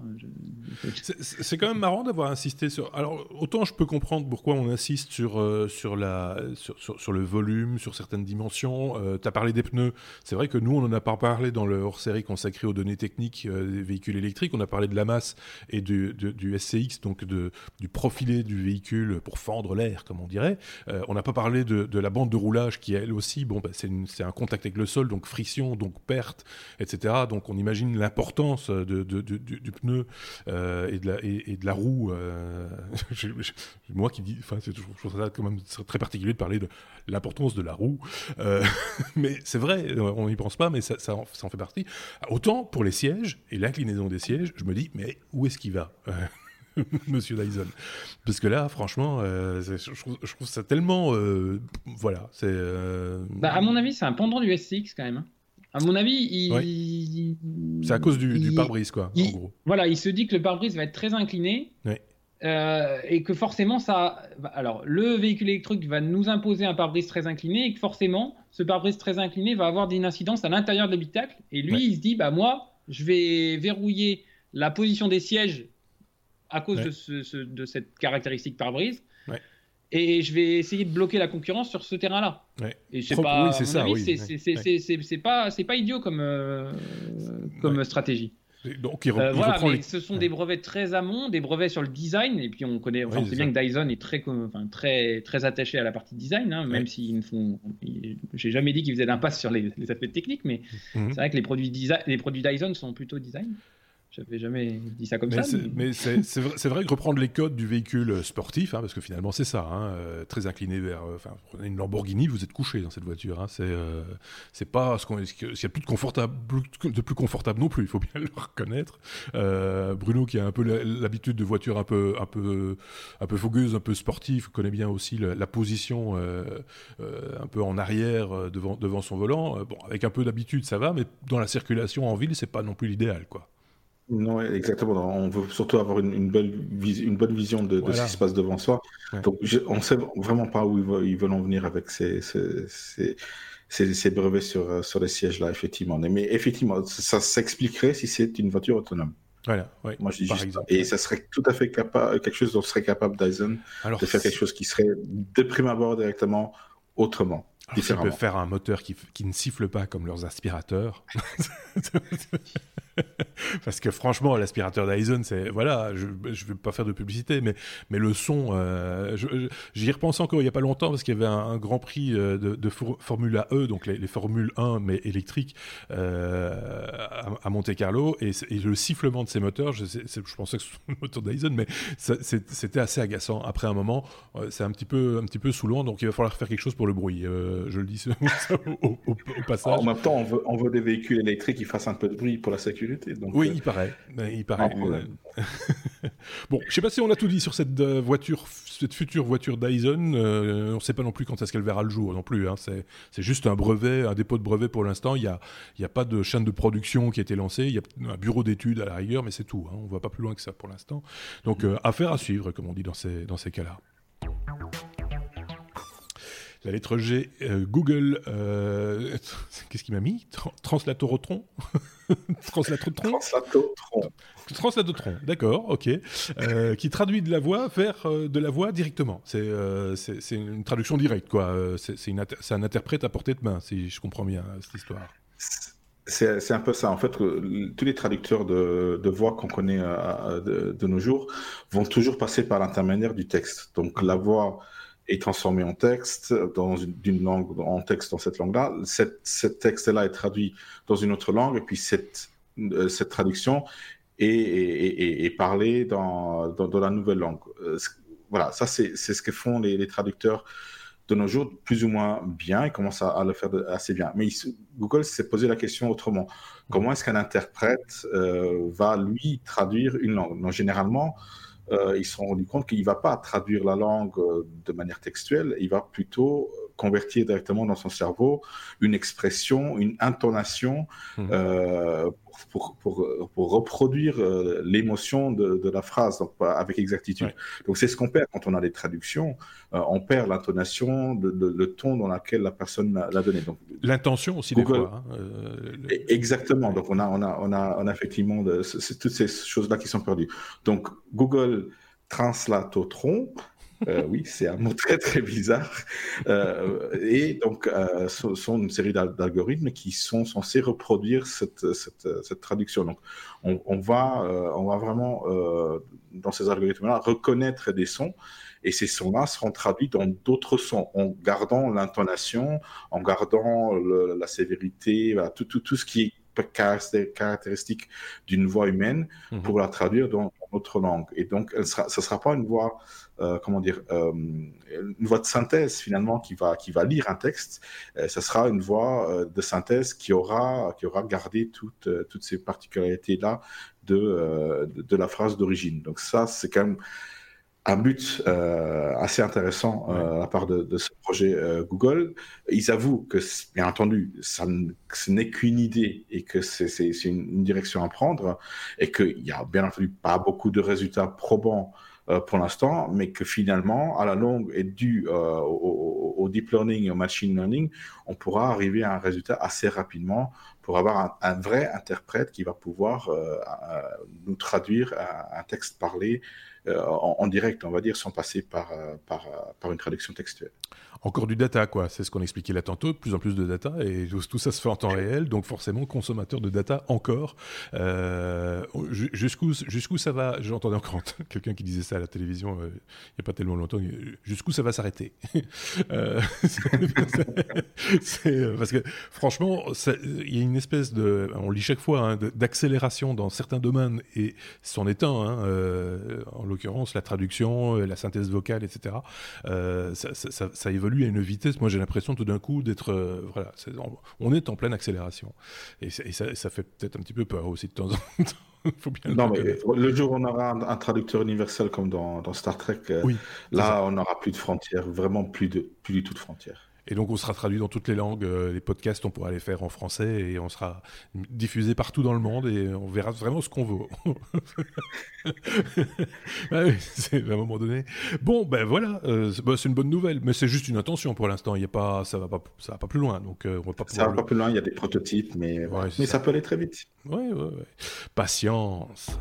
C'est quand même marrant d'avoir insisté sur. Alors, autant je peux comprendre pourquoi on insiste sur, euh, sur, la, sur, le volume, sur certaines dimensions. Euh, tu as parlé des pneus. C'est vrai que nous, on n'en a pas parlé dans le hors série consacré aux données techniques euh, des véhicules électriques. On a parlé de la masse et du, SCX, donc du profilé du véhicule pour fendre l'air, comme on dirait. on n'a pas parlé de, de, la bande de roulage qui, elle aussi, bon, bah, c'est un contact avec le sol, donc friction donc perte, etc. Donc on imagine l'importance de, du, pneu euh, et, de la, et, de la roue. Euh, moi qui dis, enfin, je trouve ça quand même très particulier de parler de l'importance de la roue. Euh, mais c'est vrai, on n'y pense pas, mais ça, en, fait partie. Autant pour les sièges et l'inclinaison des sièges, je me dis, mais où est-ce qu'il va Monsieur Dyson? Parce que là, franchement, je, trouve, ça tellement. voilà. c'est. Bah, à mon avis, c'est un pendant du SCX quand même. À mon avis, il... c'est à cause du, pare-brise, quoi, en gros. Voilà, il se dit que le pare-brise va être très incliné. Euh, et que forcément, ça. Alors, le véhicule électrique va nous imposer un pare-brise très incliné, et que forcément, ce pare-brise très incliné va avoir une incidence à l'intérieur de l'habitacle. Et lui, il se dit bah, moi, je vais verrouiller la position des sièges à cause de, de, cette caractéristique pare-brise et je vais essayer de bloquer la concurrence sur ce terrain-là. Et c'est pas, c'est ça, c'est pas, c'est pas idiot comme euh, comme stratégie. Donc, euh, voilà, mais ce sont des brevets très amont, des brevets sur le design, et puis on connaît, on sait bien que Dyson est très, enfin, très, très attaché à la partie design, hein, même s'ils ne font, j'ai jamais dit qu'ils faisaient l'impasse sur les, aspects techniques, mais mhm. c'est vrai que les produits, les produits Dyson sont plutôt design. J'avais jamais dit ça comme ça. Mais, c'est vrai, vrai, que reprendre les codes du véhicule sportif, hein, parce que finalement c'est ça, hein, euh, très incliné vers. Euh, enfin, prenez une Lamborghini, vous êtes couché dans cette voiture. Hein, c'est euh, c'est pas ce qu'on. S'il y a plus de confortable, de plus confortable non plus, il faut bien le reconnaître. Bruno, qui a un peu l'habitude de voitures un peu un peu un peu fougueuse, un peu sportive, connaît bien aussi la, position un peu en arrière devant devant son volant. bon, avec un peu d'habitude, ça va, mais dans la circulation en ville, c'est pas non plus l'idéal, quoi. Non, exactement. On veut surtout avoir une, une, bonne, une bonne vision de, ce qui se passe devant soi. Donc, on ne sait vraiment pas où ils veulent, en venir avec ces, ces, ces, brevets sur, sur les sièges-là, effectivement. Mais effectivement, ça s'expliquerait si c'est une voiture autonome. Voilà, Moi, je dis juste Et ça serait tout à fait capable, quelque chose dont serait capable Dyson de faire quelque chose qui serait de prime abord directement autrement. Alors, ils peuvent faire un moteur qui, qui, ne siffle pas comme leurs aspirateurs. Parce que franchement, l'aspirateur Dyson, c'est voilà, je ne vais pas faire de publicité, mais mais le son, euh, j'y repense encore il y a pas longtemps parce qu'il y avait un, Grand Prix euh, de, de Formule E, donc les, les Formule 1 mais électriques euh, à, Monte Carlo, et, le sifflement de ces moteurs, je, je pensais que c'était le moteur Dyson, mais c'était assez agaçant. Après un moment, euh, c'est un petit peu un petit peu saoulant, donc il va falloir faire quelque chose pour le bruit. Euh, je le dis au, au, passage. En même temps, on veut, on veut des véhicules électriques qui fassent un peu de bruit pour la sécurité oui, euh, il paraît. Il paraît. bon, je sais pas si on a tout dit sur cette euh, voiture, cette future voiture Dyson. Euh, on ne sait pas non plus quand est-ce qu'elle verra le jour non plus. Hein. C'est juste un brevet, un dépôt de brevet pour l'instant. Il n'y a, y a pas de chaîne de production qui a été lancée. Il y a un bureau d'études à la rigueur, mais c'est tout. Hein. On ne va pas plus loin que ça pour l'instant. Donc, affaire à suivre, comme on dit dans ces, dans ces cas-là. La lettre G, euh, Google, euh, qu'est-ce qu'il m'a mis? Translatotron Translatotron? Translatotron, d'accord, ok. Euh, qui traduit de la voix vers de la voix directement. C'est c'est une traduction directe, quoi. C'est un interprète à portée de main, si je comprends bien cette histoire. C'est un peu ça. En fait, tous les traducteurs de, de voix qu'on connaît de, de, nos jours vont toujours passer par l'intermédiaire du texte. Donc la voix est transformé en texte dans d'une langue en texte dans cette langue-là. Cette, ce texte-là est traduit dans une autre langue et puis cette euh, traduction est, est, parlée dans, dans, la nouvelle langue. Euh, voilà, ça c'est ce que font les, traducteurs de nos jours plus ou moins bien. Ils commencent à, le faire assez bien. Mais Google s'est posé la question autrement. Comment est-ce qu'un interprète euh, va lui traduire une langue? Donc, Généralement, ils se sont rendus compte qu'il ne va pas traduire la langue euh, de manière textuelle, il va plutôt convertir directement dans son cerveau une expression, une intonation mmh. euh, pour, pour, pour, reproduire euh, l'émotion de, de, la phrase donc, avec exactitude. Ouais. Donc c'est ce qu'on perd quand on a des traductions. Euh, on perd l'intonation, de, le ton dans lequel la personne l'a donné. L'intention aussi Google, des fois. Hein, le... Exactement. Donc on a, on a, on a, on a effectivement de, toutes ces choses-là qui sont perdues. Donc Google translate au tronc. Euh, oui, c'est un mot très très bizarre. Euh, et donc, euh, ce sont une série d'algorithmes qui sont censés reproduire cette, cette, cette traduction. Donc, on, on va, euh, on va vraiment, euh, dans ces algorithmes-là, reconnaître des sons. Et ces sons-là seront traduits dans d'autres sons, en gardant l'intonation, en gardant le, la sévérité, voilà, tout, tout, tout ce qui est caractéristique d'une voix humaine mmh. pour la traduire dans, dans notre langue. Et donc, elle sera, ce ne sera pas une voix euh, comment dire, euh, une voix de synthèse finalement qui va, qui va lire un texte. Euh, ce sera une voix euh, de synthèse qui aura, qui aura gardé toutes, euh, toutes ces particularités-là de, euh, de, de, la phrase d'origine. Donc ça, c'est quand même un but assez intéressant ouais. à la part de, de ce projet Google. Ils avouent que, bien entendu, ça ce n'est qu'une idée et que c'est une, une direction à prendre et qu'il n'y a bien entendu pas beaucoup de résultats probants euh, pour l'instant, mais que finalement, à la longue et dû euh, au, au, deep learning et au machine learning, on pourra arriver à un résultat assez rapidement pour avoir un, un vrai interprète qui va pouvoir euh, euh nous traduire un, un texte parlé en, en, direct, on va dire, sans passer par, par, par une traduction textuelle encore du data, quoi. C'est ce qu'on expliquait là tantôt, de plus en plus de data, et tout, ça se fait en temps réel, donc forcément consommateur de data encore. Euh, jusqu'où jusqu'où ça va J'entendais encore quelqu'un qui disait ça à la télévision euh, il n'y a pas tellement longtemps. Jusqu'où ça va s'arrêter? Euh, Parce que franchement, il y a une espèce de, on lit chaque fois, hein, d'accélération dans certains domaines, et c'en est un. Hein, en l'occurrence, la traduction, la synthèse vocale, etc. Ça, ça, ça, ça évolue à une vitesse. Moi, j'ai l'impression tout d'un coup d'être. Euh, voilà, est, on est en pleine accélération. Et, et ça, ça, fait peut-être un petit peu peur aussi de temps en temps. Faut bien non, le, mais le jour où on aura un, un traducteur universel comme dans, dans Star Trek, euh, oui, là, on n'aura plus de frontières, vraiment plus, de, plus du tout de frontières. Et donc, on sera traduit dans toutes les langues. Euh, les podcasts, on pourra les faire en français et on sera diffusé partout dans le monde et on verra vraiment ce qu'on veut. ah oui, c'est à un moment donné. Bon, ben voilà, euh, c'est bah, une bonne nouvelle, mais c'est juste une intention pour l'instant. Il y a pas, ça va pas, ça va pas plus loin. Donc, euh, on va pas. Ça va pas plus loin. Il y a des prototypes, mais, ouais, mais ça. ça peut aller très vite. Ouais, ouais, ouais. Patience.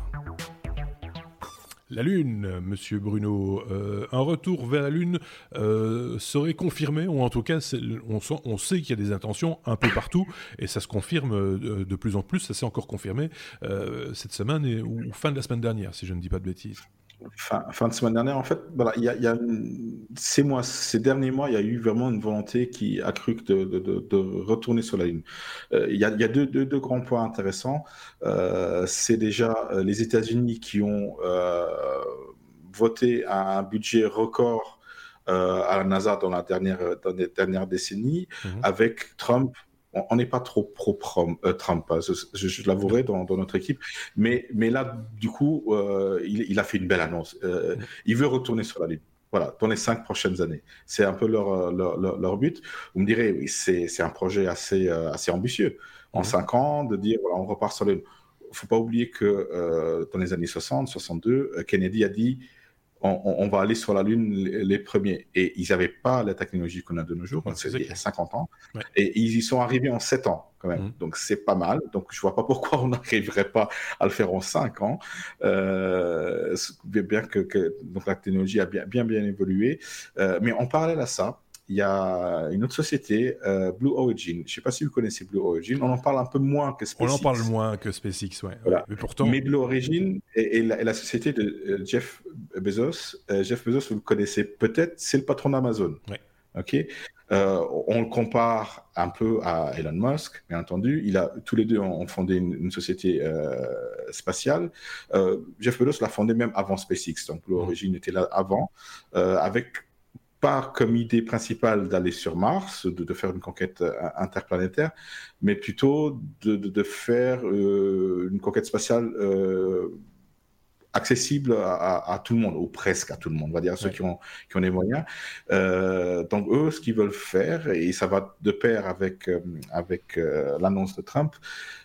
La Lune, Monsieur Bruno, euh, un retour vers la Lune euh, serait confirmé, ou en tout cas, on, sait qu'il y a des intentions un peu partout, et ça se confirme euh, de plus en plus, ça s'est encore confirmé cette semaine ou fin de la semaine dernière, si je ne dis pas de bêtises fin, fin de semaine dernière, en fait, voilà, il y a, y a ces mois, ces derniers mois, il y a eu vraiment une volonté qui a cru de, de, retourner sur la Lune. Euh, il y a, y a deux, deux, deux, grands points intéressants. Euh, c'est déjà euh, les États-Unis qui ont voté un budget record euh, à la NASA dans la dernière, dans les dernières décennies, mmh. avec Trump on n'est pas trop pro euh, Trump, hein, je, l'avouerai dans, dans, notre équipe, mais, mais là, du coup, euh, il, il, a fait une belle annonce. Euh, il veut retourner sur la Lune. Voilà, dans les cinq prochaines années. C'est un peu leur, leur, leur, leur, but. Vous me direz, oui, c'est un projet assez, assez ambitieux. En mmh. cinq ans, de dire, voilà, on repart sur la Lune. Il ne faut pas oublier que dans les années 60, 62, Kennedy a dit on, on, va aller sur la Lune les, premiers. Et ils n'avaient pas la technologie qu'on a de nos jours, c'est il y a 50 ans. Ouais. Et ils y sont arrivés en 7 ans, quand même. Mmh. Donc, c'est pas mal. Donc, je vois pas pourquoi on n'arriverait pas à le faire en 5 ans. Euh, bien que, que, donc la technologie a bien, bien, bien évolué. Euh, mais en parallèle à ça, il y a une autre société, euh, Blue Origin. Je ne sais pas si vous connaissez Blue Origin. On en parle un peu moins que SpaceX. On en parle moins que SpaceX, ouais. Mais pourtant. Mais Blue Origin est, la, société de Jeff Bezos. Euh, Jeff Bezos, vous le connaissez peut-être, c'est le patron d'Amazon. Ouais. Ok. on le compare un peu à Elon Musk, bien entendu. Il a tous les deux ont fondé une, société spatiale. Jeff Bezos l'a fondé même avant SpaceX, donc mmh. Origin était là avant, avec pas comme idée principale d'aller sur Mars, de, faire une conquête euh, interplanétaire, mais plutôt de, faire euh, une conquête spatiale euh, accessible à, tout le monde, ou presque à tout le monde, on va dire à ceux qui, ont, qui ont les moyens. donc eux, ce qu'ils veulent faire, et ça va de pair avec, avec l'annonce de Trump,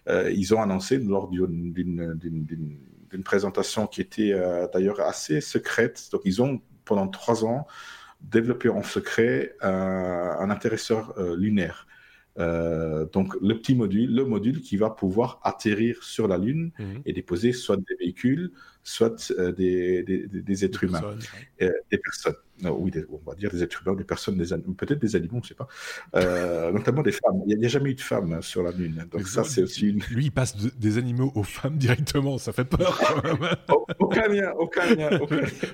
ils ont annoncé lors d'une présentation qui était d'ailleurs assez secrète, donc ils ont pendant trois ans développer en secret un, intéresseur euh, lunaire. Euh, donc le petit module, le module qui va pouvoir atterrir sur la Lune mhm. et déposer soit des véhicules, soit euh, des, des, êtres humains, des personnes oui, on va dire des êtres humains, des personnes, des peut-être des animaux, on ne sait pas, euh, notamment des femmes. Il n'y a, jamais eu de femmes hein, sur la Lune, donc ça c'est aussi une... Lui, il passe des animaux aux femmes directement, ça fait peur quand même. aucun lien, aucun lien.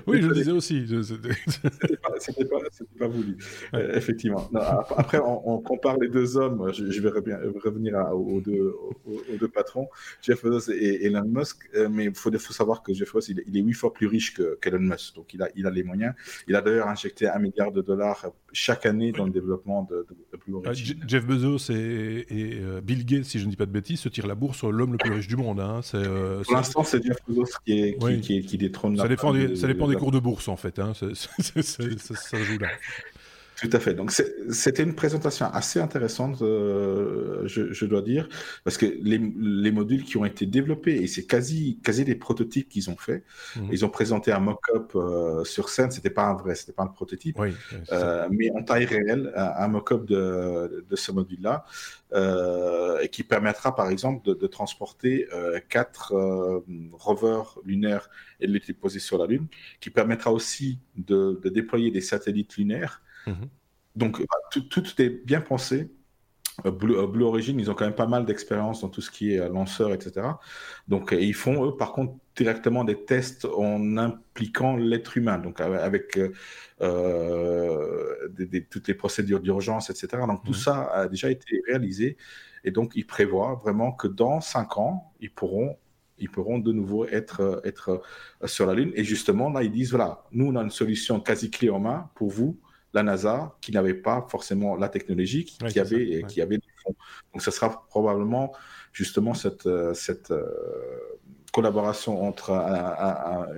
oui, je le disais aussi. C'était pas, pas, pas, voulu, euh, effectivement. après, on, compare les deux hommes, je, vais revenir aux, deux, aux, deux, patrons, Jeff Bezos et, Elon Musk, euh, mais il faut, faut, savoir que Jeff Bezos, il, est huit fois plus riche qu'Elon Musk, donc il a, il a les moyens. Il a injecté un milliard de dollars chaque année dans le développement de, plus ah, Jeff Bezos et, euh, Bill Gates, si je ne dis pas de bêtises, se tirent la bourse sur l'homme le plus riche du monde. Hein. Euh, Pour l'instant, c'est Jeff Bezos qui, est, qui, qui, détrône ça dépend, des, ça dépend des cours de bourse, en fait. Hein. ça, joue là. Tout à fait. Donc c'était une présentation assez intéressante, euh, je, dois dire, parce que les, les, modules qui ont été développés et c'est quasi quasi des prototypes qu'ils ont fait. Mhm. Ils ont présenté un mock-up euh, sur scène. C'était pas un vrai, c'était pas un prototype, oui, euh, mais en taille réelle, un, mock-up de, de ce module-là et qui permettra par exemple de, de transporter quatre rovers lunaires et de les déposer sur la Lune, qui permettra aussi de, de déployer des satellites lunaires Mhm. Donc, bah, tout, est bien pensé. Euh, Blue, euh, Blue, Origin, ils ont quand même pas mal d'expérience dans tout ce qui est euh, lanceur, etc. Donc, ils font, eux, par contre, directement des tests en impliquant l'être humain, donc avec toutes les procédures d'urgence, etc. Donc, tout mhm. ça a déjà été réalisé. Et donc, ils prévoient vraiment que dans cinq ans, ils pourront ils pourront de nouveau être, être sur la Lune. Et justement, là, ils disent, voilà, nous, on a une solution quasi clé en main pour vous la NASA qui n'avait pas forcément la technologie, qui, avait, qui avait des fonds. Donc, ce sera probablement justement cette, euh, cette euh, collaboration entre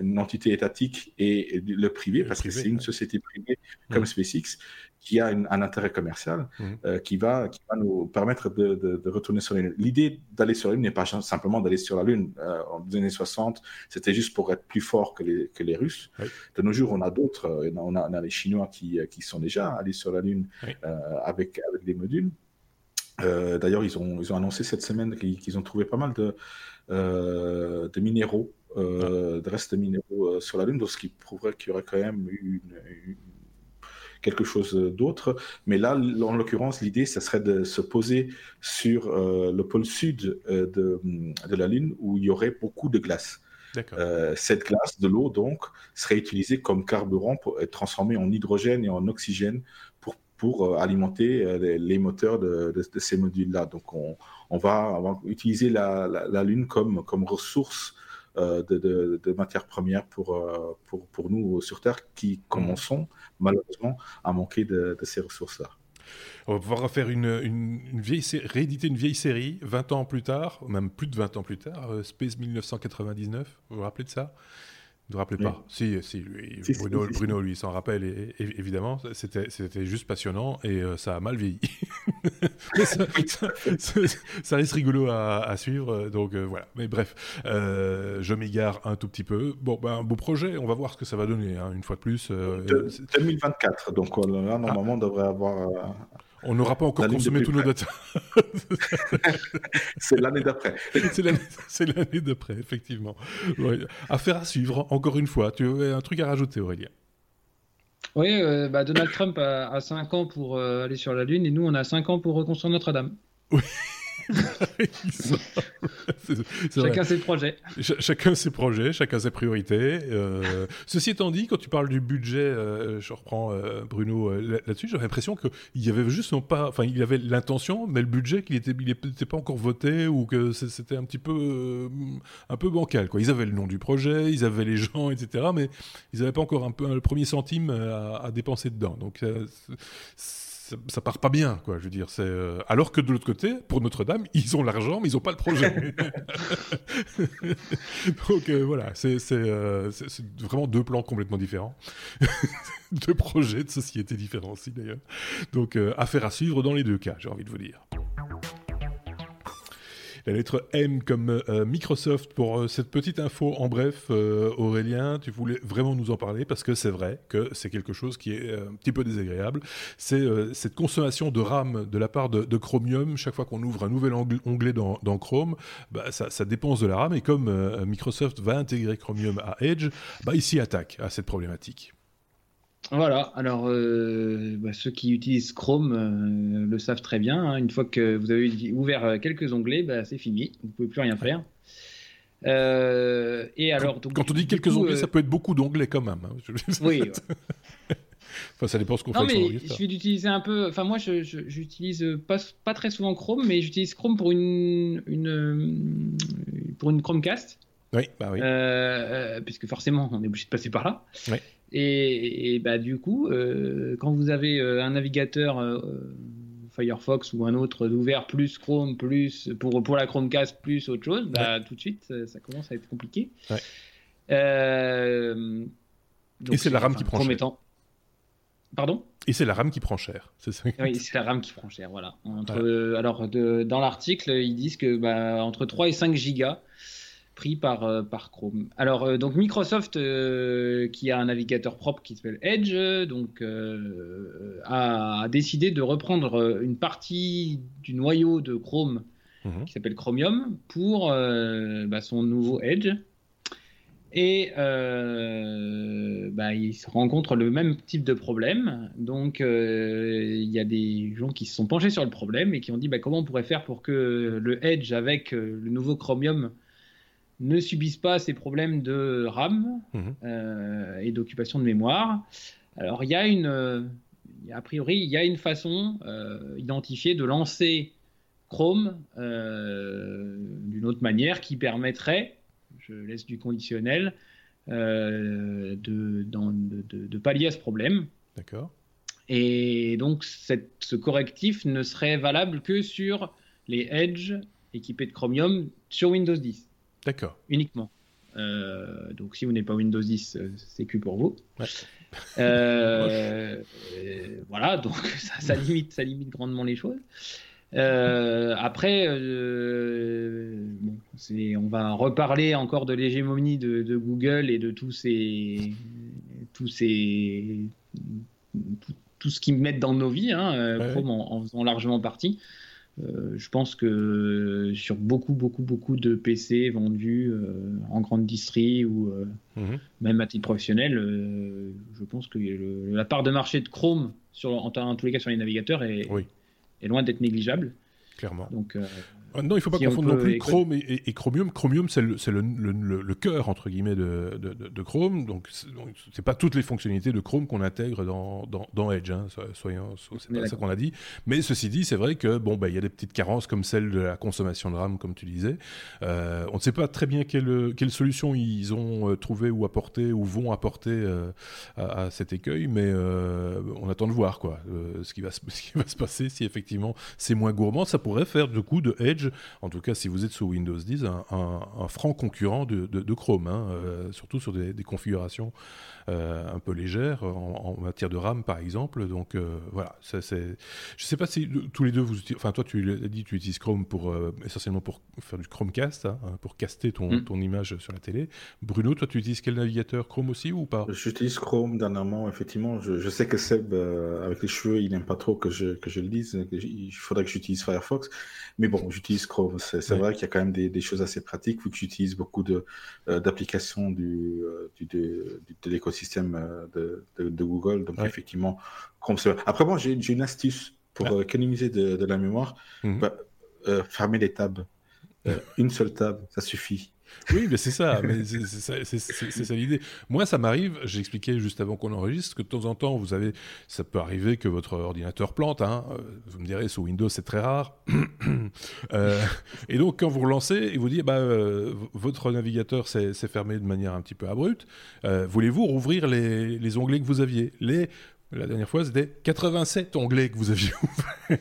une entité étatique et, le privé, parce que c'est une société privée comme mmh. SpaceX qui a un intérêt commercial mmh. euh, qui, va, qui va nous permettre de, retourner sur la Lune. L'idée d'aller sur la Lune n'est pas simplement d'aller sur la Lune. Euh, en 2060 années 60, c'était juste pour être plus fort que les, que les Russes. De nos jours, on a d'autres. Euh, on a, on a, les Chinois qui, qui sont déjà allés sur la Lune avec, avec des modules. D'ailleurs, ils ont, ils ont annoncé cette semaine qu'ils ont trouvé pas mal de, de minéraux, de restes de minéraux sur la Lune, donc ce qui prouverait qu'il y aurait quand même une quelque chose d'autre. Mais là, en l'occurrence, l'idée, ce serait de se poser sur euh, le pôle sud euh, de, de, la Lune où il y aurait beaucoup de glace. Euh, cette glace de l'eau, donc, serait utilisée comme carburant pour être transformée en hydrogène et en oxygène pour, pour alimenter les, moteurs de, de, ces modules-là. Donc, on, on, va, utiliser la, la, Lune comme, comme ressource euh, de, matières premières pour, euh, pour, pour, nous sur Terre qui commençons malheureusement à manquer de, ces ressources-là. On va pouvoir une, une, rééditer une vieille série 20 ans plus tard, même plus de 20 ans plus tard, euh, Space 1999, vous vous rappelez de ça? Ne vous rappelez pas Si, si, Bruno, lui, s'en rappelle, évidemment. C'était, juste passionnant et euh, ça a mal vieilli. ça, reste rigolo à, suivre, euh, donc euh, voilà. Mais bref, je m'égare un tout petit peu. Bon, ben, un beau projet, on va voir ce que ça va donner, hein, une fois de plus. 2024, donc là, normalement, on devrait avoir on n'aura pas encore consommé tous nos data. c'est l'année d'après. c'est l'année d'après, effectivement. Affaire à suivre, encore une fois. Tu avais un truc à rajouter, Aurélien? Oui, bah, Donald Trump a, 5 ans pour aller sur la Lune et nous, on a 5 ans pour reconstruire Notre-Dame. Oui. chacun ses projets. chacun ses projets, chacun ses priorités. Euh, ceci étant dit, quand tu parles du budget, euh, je reprends euh, Bruno là-dessus, j'ai l'impression qu'il y avait juste non pas, enfin, il avait l'intention, mais le budget qu'il était, il pas encore voté ou que c'était un petit peu, un peu bancal. Quoi. Ils avaient le nom du projet, ils avaient les gens, etc., mais ils n'avaient pas encore un peu le premier centime à, à dépenser dedans. Donc ça, part pas bien, quoi. Je veux dire, c'est euh, alors que de l'autre côté, pour Notre-Dame, ils ont l'argent, mais ils ont pas le projet. Donc euh, voilà, euh, c'est vraiment deux plans complètement différents, deux projets de société différents aussi d'ailleurs. Donc affaire à suivre dans les deux cas, j'ai envie de vous dire la lettre M comme euh, Microsoft pour euh, cette petite info. En bref, euh, Aurélien, tu voulais vraiment nous en parler parce que c'est vrai que c'est quelque chose qui est un petit peu désagréable. C'est cette consommation de RAM de la part de, Chromium. Chaque fois qu'on ouvre un nouvel onglet dans, Chrome, bah, ça, dépense de la RAM. Et comme Microsoft va intégrer Chromium à Edge, bah, il s'y attaque à cette problématique. Voilà, alors euh, bah, ceux qui utilisent Chrome euh, le savent très bien. Hein. Une fois que vous avez ouvert euh, quelques onglets, bah, c'est fini, vous pouvez plus rien faire. et alors, quand on dit quelques onglets, ça peut être beaucoup d'onglets quand même. Hein. Oui. enfin, ça dépend ce qu'on fait. Non, mais il suffit d'utiliser un peu. Enfin, moi, je, j'utilise pas, pas, très souvent Chrome, mais j'utilise Chrome pour une, une, pour une Chromecast. Oui, bah oui. puisque forcément, on est obligé de passer par là. Oui. Et, bah, du coup, euh, quand vous avez euh, un navigateur euh, Firefox ou un autre ouvert plus Chrome plus pour, pour la Chromecast plus autre chose, bah, tout de suite ça, commence à être compliqué. et c'est la RAM qui prend cher. Pardon? Et c'est la RAM qui prend cher. C'est ça. Oui, c'est la RAM qui prend cher. Voilà. Entre, Alors dans l'article, ils disent que bah, entre 3 et 5 gigas pris par, euh, par Chrome. Alors, euh, donc Microsoft, euh, qui a un navigateur propre qui s'appelle Edge, donc, a, décidé de reprendre une partie du noyau de Chrome mhm. qui s'appelle Chromium pour bah, son nouveau Edge. Et bah, il se rencontre le même type de problème. Donc, il y a des gens qui se sont penchés sur le problème et qui ont dit bah, comment on pourrait faire pour que le Edge avec le nouveau Chromium ne subissent pas ces problèmes de RAM mhm. euh, et d'occupation de mémoire. Alors il y a une, euh, a priori, il y a une façon euh, identifiée de lancer Chrome d'une autre manière qui permettrait, je laisse du conditionnel, de, de, pallier à ce problème. D'accord. Et donc cette, ce correctif ne serait valable que sur les Edge équipés de Chromium sur Windows 10. D'accord. Uniquement. Euh, donc si vous n'êtes pas Windows 10, euh, c'est que pour vous. Euh, voilà, donc ça, limite, ça limite grandement les choses. après, bon, on va reparler encore de l'hégémonie de, Google et de tous ces, tous ces, tout, ce qu'ils mettent dans nos vies, hein, Chrome en, faisant largement partie. Euh, je pense que sur beaucoup, beaucoup, beaucoup de PC vendus euh, en grande distrie ou euh, mhm. même à titre professionnel, je pense que la part de marché de Chrome, sur, en, tous les cas sur les navigateurs, est, est loin d'être négligeable. Clairement. Donc, ah non, il ne faut pas confondre non plus Chrome et, Chromium. Chromium, c'est le, le, le, cœur, entre guillemets, de, de, Chrome. Donc, ce n'est pas toutes les fonctionnalités de Chrome qu'on intègre dans, dans, Edge. Hein, soyons, c'est pas ça qu'on a dit. Mais ceci dit, c'est vrai que bon, bah, y a des petites carences comme celle de la consommation de RAM, comme tu disais. Euh, on ne sait pas très bien quelle, quelle solution ils ont euh, trouvé ou apporté ou vont apporter euh, à, cet écueil, mais on attend de voir quoi, ce, qui va, ce qui va se passer si effectivement c'est moins gourmand. Ça pourrait faire du coup de Edge en tout cas si vous êtes sous Windows 10, un, franc concurrent de, Chrome, hein, euh, surtout sur des, configurations un peu légères en, matière de RAM par exemple. Donc euh, voilà, ça, c'est... je sais pas si tous les deux vous enfin toi tu l'as dit, tu utilises Chrome pour essentiellement pour faire du Chromecast, hein, pour caster ton, mm. ton image sur la télé. Bruno, toi tu utilises quel navigateur Chrome aussi ou pas? J'utilise Chrome dernièrement, effectivement. Je, sais que Seb, avec les cheveux, il n'aime pas trop que je, que je le dise. Il faudrait que j'utilise Firefox. Mais bon, j'utilise Chrome. C'est vrai qu'il y a quand même des, choses assez pratiques, vu que j'utilise beaucoup d'applications du, de, l'écosystème de, Google. Donc, effectivement, Chrome. Après, moi, j'ai une astuce pour ah. économiser de, la mémoire. Mhm. Bah, fermer les tabs. une seule table, ça suffit. Oui, mais c'est ça, c'est ça l'idée. Moi, ça m'arrive, j'ai expliqué juste avant qu'on enregistre, que de temps en temps, vous avez, ça peut arriver que votre ordinateur plante. Hein. Euh, vous me direz, sous Windows, c'est très rare. Euh, et donc, quand vous relancez, il vous dit, bah, euh, votre navigateur s'est fermé de manière un petit peu abrupte. Voulez-vous rouvrir les, onglets que vous aviez? La dernière fois, c'était 87 onglets que vous aviez ouverts.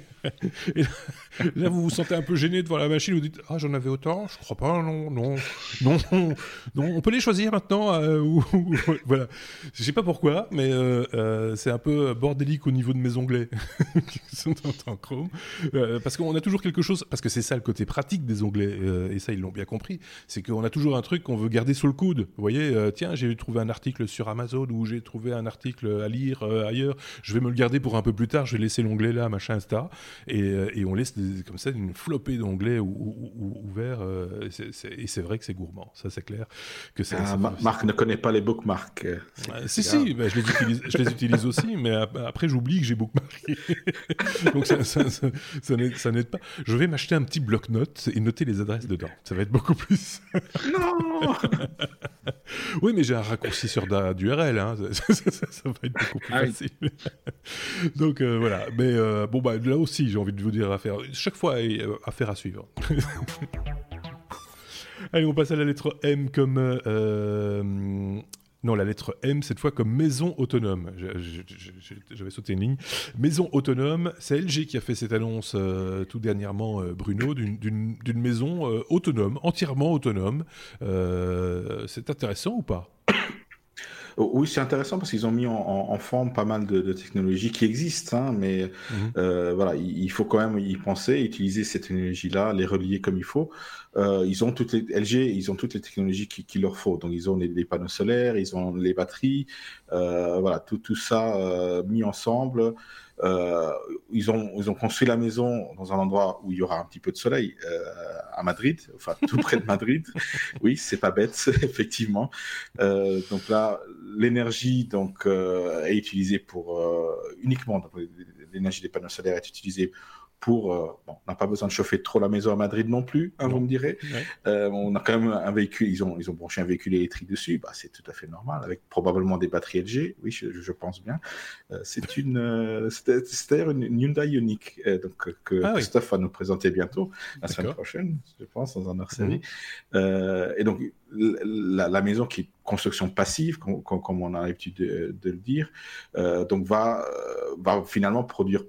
Là, vous vous sentez un peu gêné devant la machine, vous dites Ah, j'en avais autant? Je crois pas, non, non, non, non, on peut les choisir maintenant euh, ou, Voilà. Je sais pas pourquoi, mais euh, euh, c'est un peu bordélique au niveau de mes onglets qui sont en, Chrome. parce qu'on a toujours quelque chose, parce que c'est ça le côté pratique des onglets, et ça, ils l'ont bien compris, c'est qu'on a toujours un truc qu'on veut garder sous le coude. Vous voyez, tiens, j'ai trouvé un article sur Amazon ou j'ai trouvé un article à lire ailleurs, je vais me le garder pour un peu plus tard, je vais laisser l'onglet là, machin, etc. Euh, et, on laisse comme ça une flopée d'onglets ouverts. Euh, et c'est vrai que c'est gourmand, ça c'est clair. Que ah, Marc ne connaît pas les bookmarks. si, si, bah, je, les utilise, je les utilise aussi, mais après j'oublie que j'ai bookmarké. Donc ça, ça, n'aide pas. Je vais m'acheter un petit bloc-notes et noter les adresses dedans. Ça va être beaucoup plus. non Oui, mais j'ai un raccourci d'URL. Hein. Ça, va être beaucoup plus ah facile. Donc euh, voilà. Mais bon, bah, là aussi, j'ai envie de vous dire, affaire. Chaque fois, euh, affaire à suivre. Allez, on passe à la lettre M comme. Euh, non, la lettre M, cette fois comme maison autonome. J'avais sauté une ligne. Maison autonome, c'est LG qui a fait cette annonce euh, tout dernièrement, Bruno, d'une maison autonome, entièrement autonome. c'est intéressant ou pas? Oui, c'est intéressant parce qu'ils ont mis en, forme pas mal de, technologies qui existent, hein, mais mhm. euh, voilà, il, faut quand même y penser, utiliser cette technologie-là, les relier comme il faut. Euh, ils ont toutes les LG, ils ont toutes les technologies qu'il leur faut. Donc ils ont les, panneaux solaires, ils ont les batteries, euh, voilà, tout, tout ça mis ensemble. Euh, ils, ont, ils ont construit la maison dans un endroit où il y aura un petit peu de soleil, euh, à Madrid, enfin tout près de Madrid. Oui, c'est pas bête, effectivement. Euh, donc là, l'énergie donc est utilisée pour uniquement l'énergie des panneaux solaires est utilisée pour. Euh, bon, on n'a pas besoin de chauffer trop la maison à Madrid non plus, hein, vous me direz. Euh, on a quand même un véhicule, ils ont, ils ont branché un véhicule électrique dessus, bah, c'est tout à fait normal, avec probablement des batteries LG, oui, je, je pense bien. Euh, c'est une, c'est d'ailleurs une, Hyundai Ioniq donc, que ah Christophe va nous présenter bientôt, la semaine prochaine, je pense, dans un hors série. Mhm. et donc, la, la, maison qui est construction passive, comme, comme on a l'habitude de, de, le dire, donc va, va finalement produire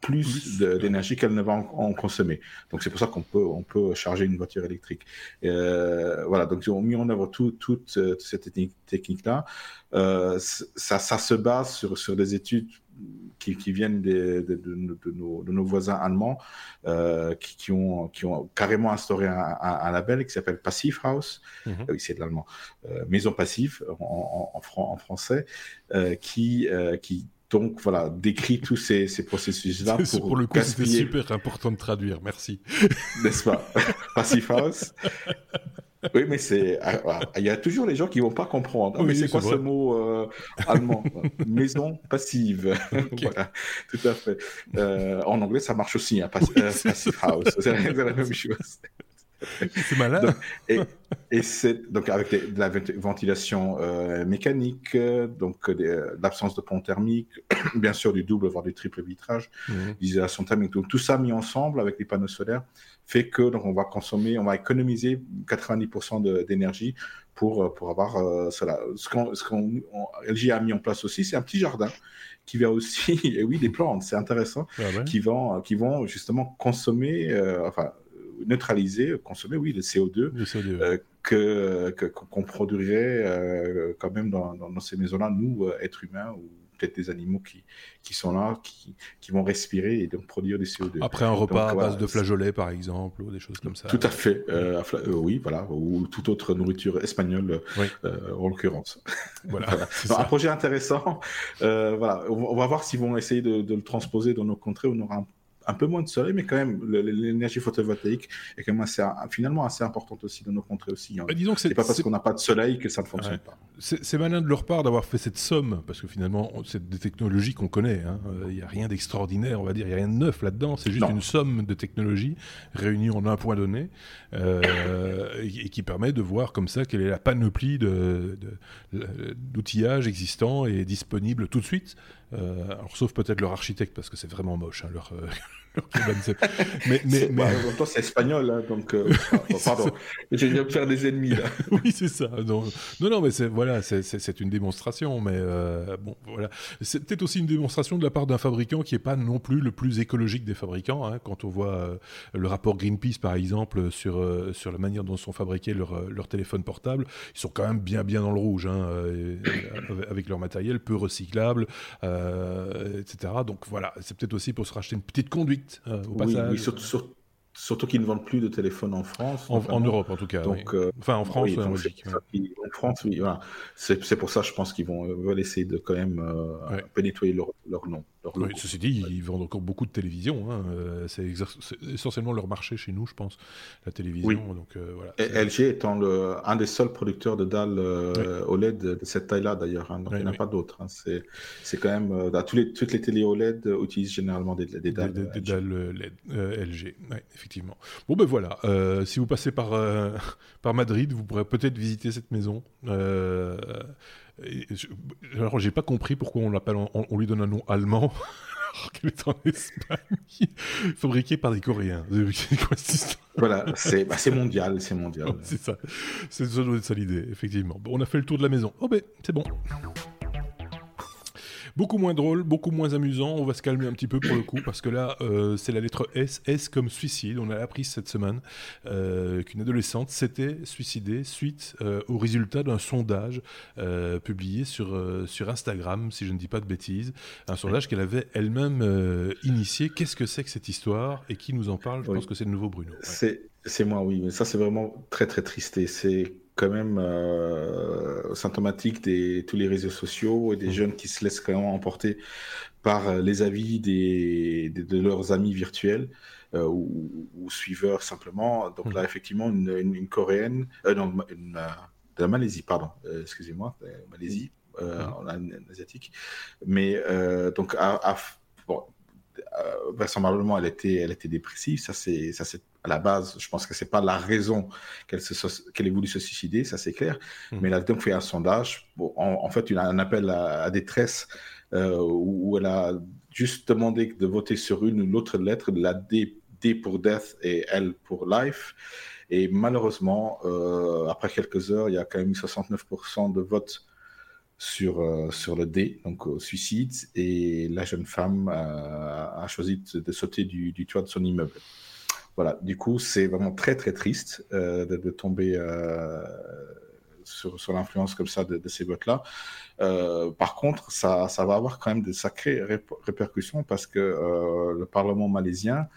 plus d'énergie qu'elle ne va en, consommer. Donc c'est pour ça qu'on peut, on peut charger une voiture électrique. Euh, voilà, donc ils ont mis en œuvre tout, toute, euh, cette technique-là. Euh, ça, ça, se base sur, sur des études qui, qui viennent de, de, de, nos, de, nos, voisins allemands qui, qui, ont, qui ont carrément instauré un, un, label qui s'appelle Passive House, mm oui c'est de l'allemand, maison passive en, en, en, en français, qui, qui donc voilà, décrit tous ces, ces processus-là pour, pour le coup, c'est super important de traduire, merci. N'est-ce pas? Passive House. Oui, mais c'est. Ah, il y a toujours les gens qui vont pas comprendre. mais c'est quoi ce mot euh, allemand? Maison passive. voilà, tout à fait. Euh, en anglais, ça marche aussi, hein, euh, passive house. C'est la même chose. C'est malin. et, et c'est donc avec de la ventilation euh, mécanique, donc euh, l'absence de pont thermique, bien sûr du double voire du triple vitrage, mmh. l'isolation thermique. Donc tout ça mis ensemble avec les panneaux solaires fait que donc on va consommer, on va économiser 90% d'énergie pour euh, pour avoir euh, cela. Ce qu'on ce qu'on LG a mis en place aussi, c'est un petit jardin qui va aussi, et oui, des plantes, c'est intéressant, ah qui vont qui vont justement consommer, enfin neutraliser, consommer, oui, le CO2, euh, que qu'on produirait euh, quand même dans, dans, ces maisons-là, nous, euh, êtres humains ou peut-être des animaux qui, qui sont là, qui, qui vont respirer et donc produire du CO2. Après un repas à base de flageolets, par exemple, ou des choses comme ça. Tout à fait. oui, voilà. Ou toute autre nourriture espagnole, en l'occurrence. Voilà. un projet intéressant. voilà. On, va voir s'ils vont essayer de, de, le transposer dans nos contrées. On aura un un peu moins de soleil, mais quand même, l'énergie photovoltaïque est quand même assez, finalement assez importante aussi dans nos contrées aussi. Hein. disons que c'est pas parce qu'on n'a pas de soleil que ça ne fonctionne pas. C'est malin de leur part d'avoir fait cette somme, parce que finalement, c'est des technologies qu'on connaît. Hein. Il n'y a rien d'extraordinaire, on va dire, il n'y a rien de neuf là-dedans. C'est juste une somme de technologies réunies en un point donné euh, et, qui permet de voir comme ça quelle est la panoplie d'outillages de, existants et disponibles tout de suite. Euh, alors, sauf peut-être leur architecte, parce que c'est vraiment moche, hein, leur, euh, mais, mais, mais... en même temps, c'est espagnol, hein, donc. Euh, pardon, j'ai de faire des ennemis là. oui, c'est ça. Non, non, non mais c'est voilà, c'est une démonstration, mais euh, bon, voilà, c'est peut-être aussi une démonstration de la part d'un fabricant qui est pas non plus le plus écologique des fabricants. Hein, quand on voit euh, le rapport Greenpeace, par exemple, sur sur la manière dont sont fabriqués leurs leur téléphones portables, ils sont quand même bien bien dans le rouge, hein, avec leur matériel peu recyclable, etc. Donc voilà, c'est peut-être aussi pour se racheter une petite conduite euh, au passage. Oui, surtout, surtout qu'ils ne vendent plus de téléphone en France. En, Europe, en tout cas. Donc, euh, enfin, en France, en Belgique. En France, oui. Voilà. C'est pour ça, je pense qu'ils vont veulent essayer de quand même euh, nettoyer leur, leur nom ceci dit, ils vendent encore beaucoup de télévision. Hein. Euh, c'est essentiellement leur marché chez nous, je pense, la télévision. Donc, euh, voilà, Et LG étant le, un des seuls producteurs de dalles euh, OLED de cette taille-là, d'ailleurs. Hein. donc, il n'y en a pas d'autres. Hein. C'est quand même. tous les, toutes les télé OLED utilisent généralement des, des dalles. Des, dalles LED, LG, effectivement. Bon, ben voilà. si vous passez par, par Madrid, vous pourrez peut-être visiter cette maison. Alors, j'ai pas compris pourquoi on l'appelle, on, lui donne un nom allemand. alors qu'elle est en Espagne, fabriquée par des Coréens. Voilà, bah, c'est mondial, c'est mondial. c'est ça, c'est ça l'idée, effectivement. Bon, on a fait le tour de la maison. Oh ben, c'est bon. Beaucoup moins drôle, beaucoup moins amusant. On va se calmer un petit peu pour le coup parce que là, euh, c'est la lettre S. S comme suicide. On a appris cette semaine euh, qu'une adolescente s'était suicidée suite euh, au résultat d'un sondage publié sur, sur Instagram, si je ne dis pas de bêtises. Un sondage qu'elle avait elle-même initié. Qu'est-ce que c'est que cette histoire et qui nous en parle? Je pense que c'est le nouveau Bruno. C'est moi, oui. Mais ça, c'est vraiment très, très triste. Et c'est quand même euh, symptomatique de tous les réseaux sociaux et des mmh. jeunes qui se laissent quand même emporter par euh, les avis des, de leurs amis virtuels euh, ou, suiveurs simplement. Donc là, mmh. effectivement, une, coréenne, non, une, de la Malaisie, pardon, excusez-moi, Malaisie, mmh. asiatique, mais donc bon, vraisemblablement, elle était, elle était dépressive. Ça, c'est, ça, c'est à la base, je pense que c'est pas la raison qu'elle qu'elle ait voulu se suicider, ça c'est clair. Mmh. Mais elle a donc fait un sondage, en, fait, a un appel à, détresse euh, où elle a juste demandé de voter sur une ou l'autre lettre, la D, D, pour death et L pour life. Et malheureusement, euh, après quelques heures, il y a quand même eu 69% de votes sur, euh, sur le D, donc au suicide, et la jeune femme a choisi de, sauter du, du, toit de son immeuble. Voilà, du coup, c'est vraiment très très triste euh, de, tomber euh, sur, sur l'influence comme ça de, ces votes-là. Euh, par contre, ça, ça, va avoir quand même de sacrées répercussions parce que le Parlement malaisien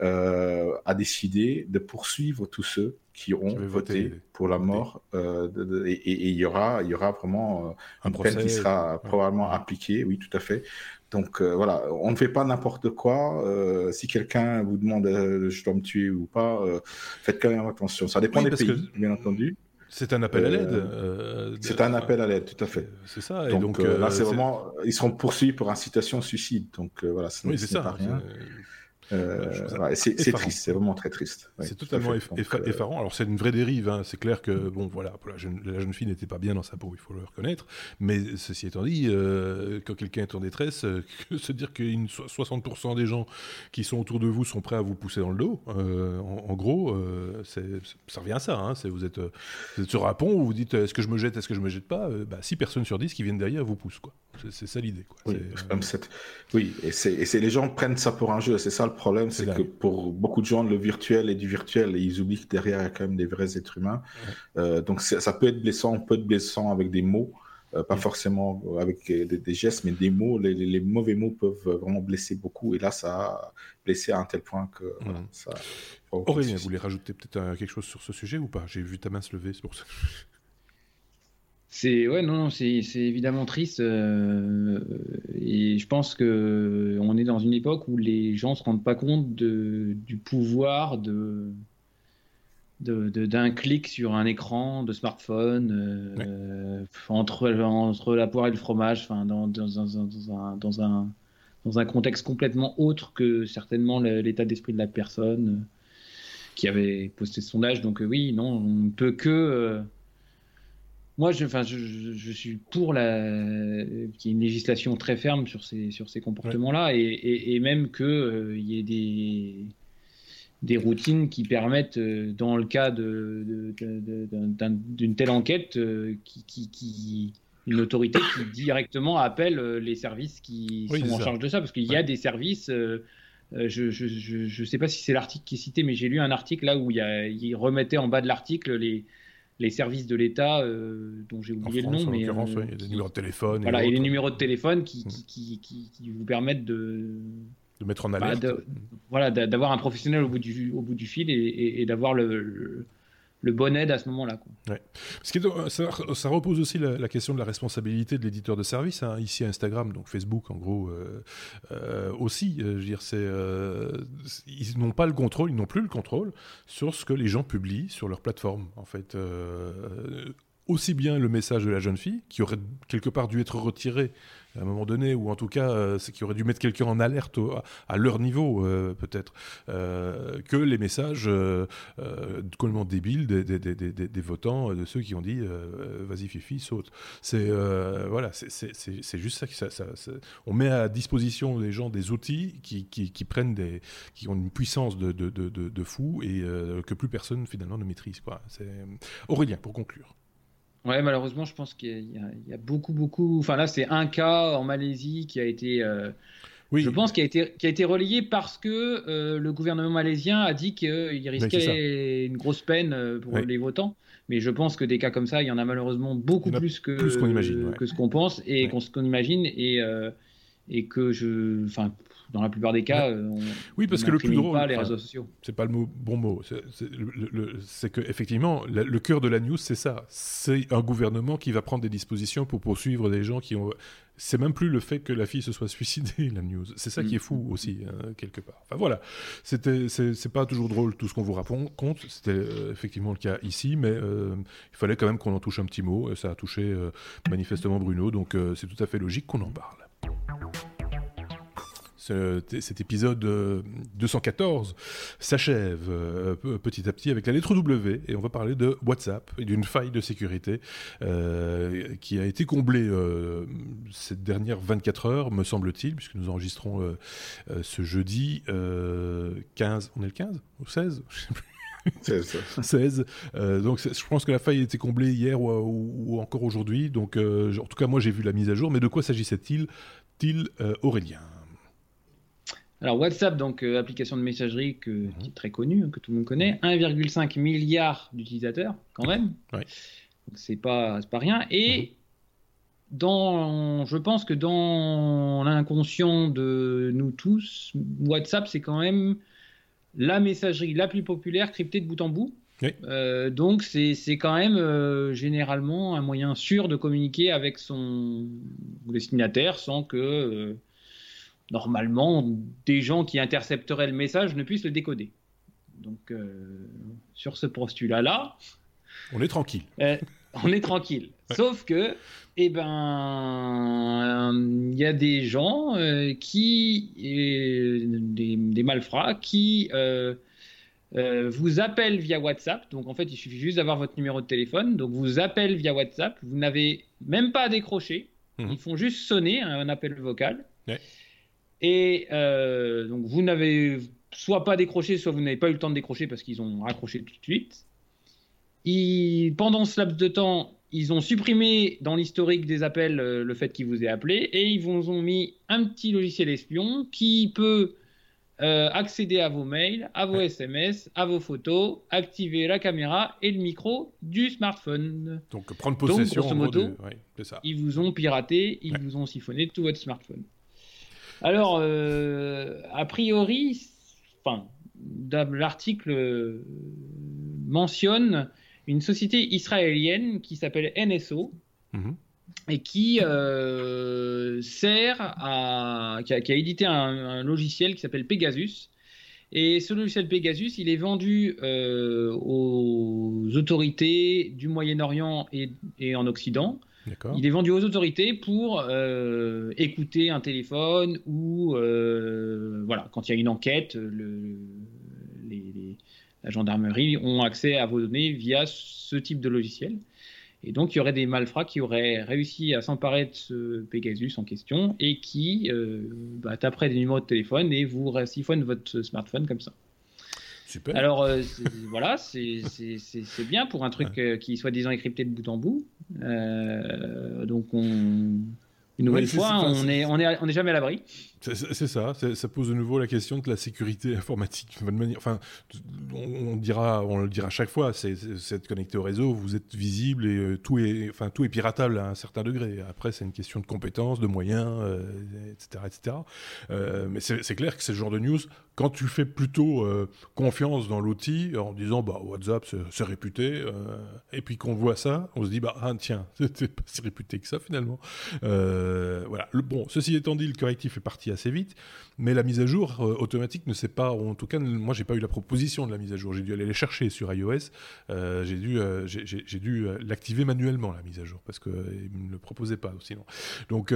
a décidé de poursuivre tous ceux qui ont voté pour la mort et il y aura il y aura vraiment un peine qui sera probablement appliquée oui tout à fait donc euh, voilà, on ne fait pas n'importe quoi. Euh, si quelqu'un vous demande euh, je dois me tuer ou pas, faites quand même attention. Ça dépend des pays, bien entendu. C'est un appel à l'aide. c'est un appel à l'aide, tout à fait. C'est ça. Et donc, là, c'est vraiment, ils seront poursuivis pour incitation au suicide. Donc voilà, oui, c'est ça. Rien. Euh, c'est triste, c'est vraiment très triste. c'est totalement euh, effarant. Alors c'est une vraie dérive. Hein. C'est clair que bon, voilà, la jeune, la jeune fille n'était pas bien dans sa peau, il faut le reconnaître. Mais ceci étant dit, euh, quand quelqu'un est en détresse, se dire que 60% des gens qui sont autour de vous sont prêts à vous pousser dans le dos, en, gros, ça revient à ça. Hein. Vous êtes, vous, êtes, sur un pont, où vous dites est-ce que je me jette, est-ce que je me jette pas bah, 6 personnes sur 10 qui viennent derrière vous poussent. C'est ça l'idée. Oui, oui, et, et les gens prennent ça pour un jeu, c'est ça le problème, c'est que pour beaucoup de gens, le virtuel est du virtuel et ils oublient que derrière, il y a quand même des vrais êtres humains. Euh, donc ça peut être blessant, on peut être blessant avec des mots, euh, pas forcément avec des, gestes, mais des mots. Les, mauvais mots peuvent vraiment blesser beaucoup. Et là, ça a blessé à un tel point que ça. Aurélien, vous voulez rajouter peut-être quelque chose sur ce sujet ou pas? J'ai vu ta main se lever, c'est pour ça. C'est ouais non, c'est évidemment triste et je pense que on est dans une époque où les gens se rendent pas compte de, du pouvoir de d'un clic sur un écran de smartphone euh, entre, entre la poire et le fromage, enfin, dans, dans, dans, un, dans, un, dans un contexte complètement autre que certainement l'état d'esprit de la personne euh, qui avait posté ce sondage. Donc euh, oui, non, on ne peut que... moi, je, enfin, je, je, suis pour la, qu'il y ait une législation très ferme sur ces, sur ces comportements-là et, et, et, même qu'il il y ait des des routines qui permettent, euh, dans le cas d'une telle enquête, euh, qui, une autorité qui directement appelle euh, les services qui sont en charge de ça, parce qu'il y a des services. je ne sais pas si c'est l'article qui est cité, mais j'ai lu un article là où il, y remettait en bas de l'article les, les services de l'État, dont j'ai oublié le nom, mais il y a des numéros de téléphone. Voilà, et, les numéros de téléphone qui, mm. qui, qui vous permettent de, de mettre en bah, alerte. voilà, d'avoir un professionnel au bout du, au bout du fil et, d'avoir le, le, bon aide à ce moment-là. Ouais. ça, ça, repose aussi la, question de la responsabilité de l'éditeur de service. Hein. Ici, Instagram, donc Facebook, en gros, euh, euh, aussi. Euh, c'est, ils n'ont pas le contrôle, ils n'ont plus le contrôle sur ce que les gens publient sur leur plateforme. En fait, aussi bien le message de la jeune fille, qui aurait quelque part dû être retiré à un moment donné, ou en tout cas, euh, qui aurait dû mettre quelqu'un en alerte à leur niveau, euh, peut-être, euh, que les messages complètement débiles des, des, des, des, votants, de ceux qui ont dit vas-y Fifi, saute. C'est voilà, c'est juste ça que ça, On met à disposition des gens des outils qui, qui, qui, prennent des, qui ont une puissance de, de, de, de fou et que plus personne finalement ne maîtrise. Quoi. Aurélien, pour conclure. Ouais, malheureusement, je pense qu'il y, a beaucoup, beaucoup. Enfin, là, c'est un cas en Malaisie qui a été. Euh, oui. Je pense qu'il a été, qui a été relayé parce que euh, le gouvernement malaisien a dit qu'il risquait une grosse peine euh, pour les votants. Mais je pense que des cas comme ça, il y en a malheureusement beaucoup plus que, plus qu'on imagine, que ce qu'on pense et qu'on imagine. Et, et que je. Enfin, dans la plupart des cas, euh, on, oui, parce que le plus drôle, pas les réseaux sociaux. C'est pas le mot, bon mot. C'est que effectivement, le, cœur de la news, c'est ça. C'est un gouvernement qui va prendre des dispositions pour poursuivre des gens qui ont. C'est même plus le fait que la fille se soit suicidée, la news. C'est ça qui est fou mm. aussi, hein, quelque part. Enfin voilà, c'était, c'est pas toujours drôle tout ce qu'on vous raconte. C'était euh, effectivement le cas ici, mais euh, il fallait quand même qu'on en touche un petit mot. Ça a touché manifestement Bruno, donc c'est tout à fait logique qu'on en parle cet épisode 214 euh, s'achève euh, petit à petit avec la lettre W et on va parler de WhatsApp et d'une faille de sécurité euh, qui a été comblée cette dernière 24 heures, me semble-t-il, puisque nous enregistrons ce jeudi 15, on est le 15 ou 16 je sais plus. 16. 16. donc je pense que la faille a été comblée hier ou, encore aujourd'hui. Donc en tout cas moi j'ai vu la mise à jour. Mais de quoi s'agissait-il, il Aurélien? Alors WhatsApp, donc euh, application de messagerie que, mhm. qui est très connue, hein, que tout le monde connaît, 1,5 milliard d'utilisateurs quand même. Ouais. Donc c'est pas pas rien. Et mhm. dans, je pense que dans l'inconscient de nous tous, WhatsApp c'est quand même la messagerie la plus populaire cryptée de bout en bout. Euh, donc c'est quand même euh, généralement un moyen sûr de communiquer avec son destinataire sans que normalement, des gens qui intercepteraient le message ne puissent le décoder. Donc, euh, sur ce postulat-là. On est tranquille. Euh, on est tranquille. Sauf que, eh ben, il y a des gens euh, qui, des, des, malfrats, qui vous appellent via WhatsApp. Donc, en fait, il suffit juste d'avoir votre numéro de téléphone. Donc, vous appellent via WhatsApp. Vous n'avez même pas à décrocher. Mmh. Ils font juste sonner un appel vocal. Ouais. Et euh, donc vous n'avez soit pas décroché, soit vous n'avez pas eu le temps de décrocher parce qu'ils ont raccroché tout de suite. pendant ce laps de temps, ils ont supprimé dans l'historique des appels euh, le fait qu'ils vous aient appelé et ils vous ont mis un petit logiciel espion qui peut euh, accéder à vos mails, à vos SMS, à vos photos, activer la caméra et le micro du smartphone. Donc prendre possession. Donc, grosso modo, ils vous ont piraté, ils vous ont siphonné tout votre smartphone. Alors, euh, a priori, enfin, l'article mentionne une société israélienne qui s'appelle NSO, Mhm. Et qui sert à. qui a, édité un, logiciel qui s'appelle Pegasus. Et ce logiciel Pegasus, il est vendu aux autorités du Moyen-Orient et, et, en Occident il est vendu aux autorités pour euh, écouter un téléphone ou euh, voilà, quand il y a une enquête, la gendarmerie ont accès à vos données via ce type de logiciel. Et donc, il y aurait des malfrats qui auraient réussi à s'emparer de ce Pegasus en question et qui euh, bah, taperaient des numéros de téléphone et vous siphonnent votre smartphone comme ça. Alors euh, voilà, c'est bien pour un truc euh, qui soit disant écrypté de bout en bout. Euh, donc on, une nouvelle fois, on n'est on est, on est jamais à l'abri. C'est ça, ça pose de nouveau la question de la sécurité informatique. Enfin, on, dira, on le dira chaque fois, c'est connecté au réseau, vous êtes visible et euh, tout est, enfin, tout est piratable à un certain degré. Après, c'est une question de compétences, de moyens, etc., euh, etc. Euh, mais c'est clair que c'est le genre de news quand tu fais plutôt confiance dans l'outil en disant bah WhatsApp c'est réputé et puis qu'on voit ça, on se dit bah ah, tiens, c'est pas si réputé que ça finalement. voilà. Le, bon, ceci étant dit, le correctif est parti assez vite, mais la mise à jour euh, automatique ne sait pas, en tout cas, moi j'ai pas eu la proposition de la mise à jour, j'ai dû aller les chercher sur iOS, euh, j'ai dû, euh, l'activer manuellement la mise à jour parce qu'il ne le proposait pas sinon. Donc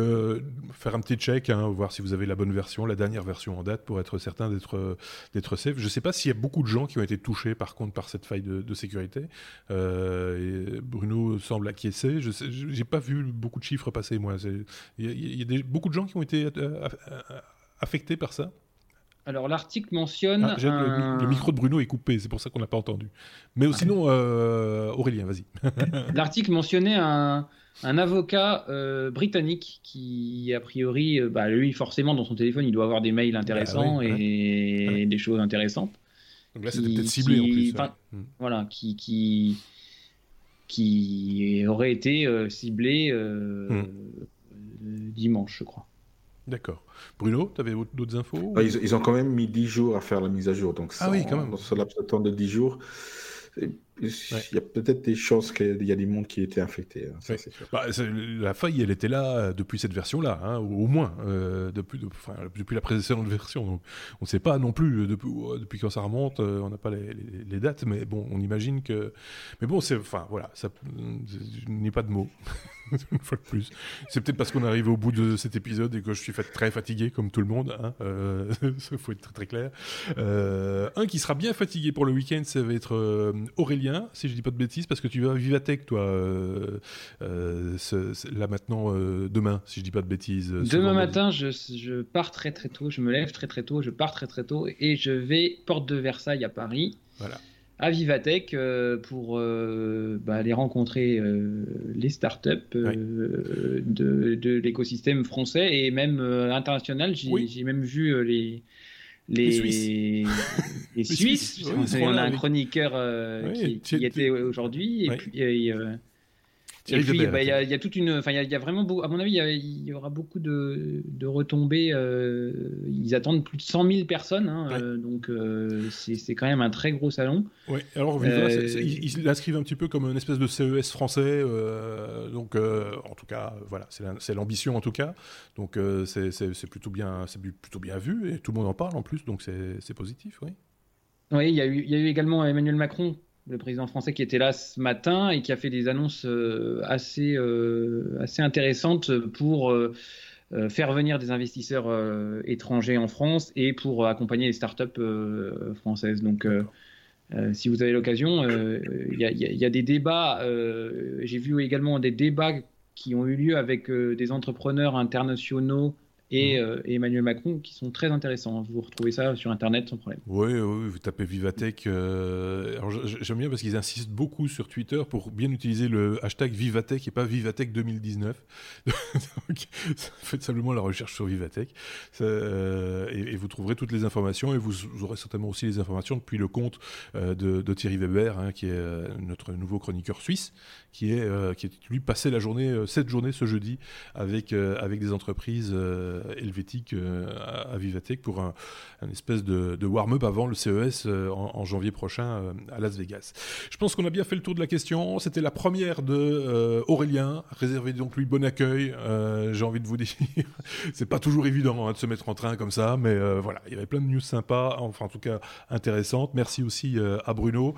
faire un petit check, hein, voir si vous avez la bonne version, la dernière version en date pour être certain d'être safe. Je sais pas s'il y a beaucoup de gens qui ont été touchés par contre par cette faille de, sécurité. Bruno semble acquiescer. Je n'ai pas vu beaucoup de chiffres passer moi. Il y, a, beaucoup de gens qui ont été affecté par ça alors l'article mentionne. Ah, le, micro de Bruno est coupé, c'est pour ça qu'on n'a pas entendu. Mais sinon, euh, Aurélien, vas-y. l'article mentionnait un, avocat euh, britannique qui, a priori, euh, bah, lui, forcément, dans son téléphone, il doit avoir des mails intéressants bah et des choses intéressantes. Donc là, c'était peut-être ciblé en plus. Hmm. Voilà, qui, qui, qui aurait été ciblé hmm. dimanche, je crois. D'accord. Bruno, tu avais d'autres infos ah, ils, ont quand même mis 10 jours à faire la mise à jour. Donc, ah oui, quand même. Dans ce laps de temps de 10 jours, il y a peut-être des chances qu'il y a des mondes qui étaient infectés. Hein, bah, la faille, elle était là euh, depuis cette version-là, hein, au moins, euh, depuis, depuis la précédente version. Donc, on ne sait pas non plus euh, depuis, depuis quand ça remonte, on n'a pas les, dates, mais bon, on imagine que. Mais bon, c'est. Enfin, voilà, ça, n'y a pas de mots. une fois de plus. C'est peut-être parce qu'on arrive au bout de cet épisode et que je suis très fatigué, comme tout le monde. Il hein, faut être très, très clair. un qui sera bien fatigué pour le week-end, ça va être Si je dis pas de bêtises, parce que tu vas à Vivatech, toi, euh, euh, là maintenant, euh, demain, si je dis pas de bêtises. Demain matin, je, pars très très tôt, je me lève très très tôt, je pars très très tôt et je vais porte de Versailles à Paris. Voilà. À Vivatech pour bah, aller rencontrer les startups de, de l'écosystème français et même international. J'ai même vu les, les, Suisses. Les, Suisses. on a un chroniqueur euh, qui, était aujourd'hui. Et puis, euh, et puis, bah, il y, a toute une. Enfin, il y, a vraiment beaucoup. À mon avis, il y, aura beaucoup de, de retombées. Euh, ils attendent plus de 100 000 personnes. Hein, euh, donc, euh, c'est quand même un très gros salon. Oui, alors, ils l'inscrivent un petit peu comme une espèce de CES français. donc, en tout cas, voilà, c'est l'ambition en tout cas. Donc, c'est plutôt, bien, plutôt bien vu et tout le monde en parle en plus. Donc, c'est positif, oui. Oui, il y a eu également Emmanuel Macron le président français qui était là ce matin et qui a fait des annonces euh, assez, euh, assez intéressantes pour euh, faire venir des investisseurs étrangers en France et pour accompagner les startups françaises. Donc, si vous avez l'occasion, il y, a des débats. J'ai vu également des débats qui ont eu lieu avec des entrepreneurs internationaux et, mhm. euh, Emmanuel Macron qui sont très intéressants. Vous retrouvez ça sur Internet sans problème. Oui, oui vous tapez Vivatech. Euh, j'aime bien parce qu'ils insistent beaucoup sur Twitter pour bien utiliser le hashtag Vivatech et pas Vivatech 2019. Donc, faites simplement la recherche sur Vivatech euh, et, vous trouverez toutes les informations et vous, aurez certainement aussi les informations depuis le compte de, Thierry Weber, hein, qui est notre nouveau chroniqueur suisse, qui est, qui est lui passé la journée, cette journée ce jeudi avec, avec des entreprises helvétique à, Vivatech pour un, espèce de, warm-up avant le CES en, janvier prochain à Las Vegas. Je pense qu'on a bien fait le tour de la question. C'était la première de Aurélien. Réservez donc lui bon accueil. J'ai envie de vous dire, c'est pas toujours évident hein, de se mettre en train comme ça, mais voilà, il y avait plein de news sympas, enfin en tout cas intéressantes. Merci aussi à Bruno.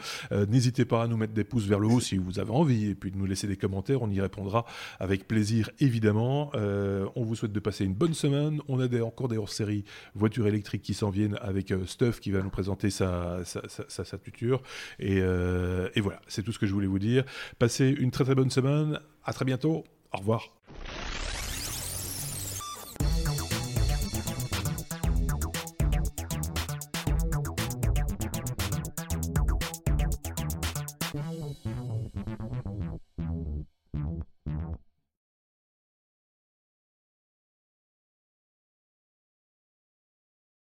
N'hésitez pas à nous mettre des pouces vers le haut si vous avez envie, et puis de nous laisser des commentaires, on y répondra avec plaisir évidemment. Euh, on vous souhaite de passer une bonne semaine. On a encore des hors-séries voitures électriques qui s'en viennent avec euh, Stuff qui va nous présenter sa, tuture. Et, euh, et voilà, c'est tout ce que je voulais vous dire. Passez une très très bonne semaine. À très bientôt. Au revoir.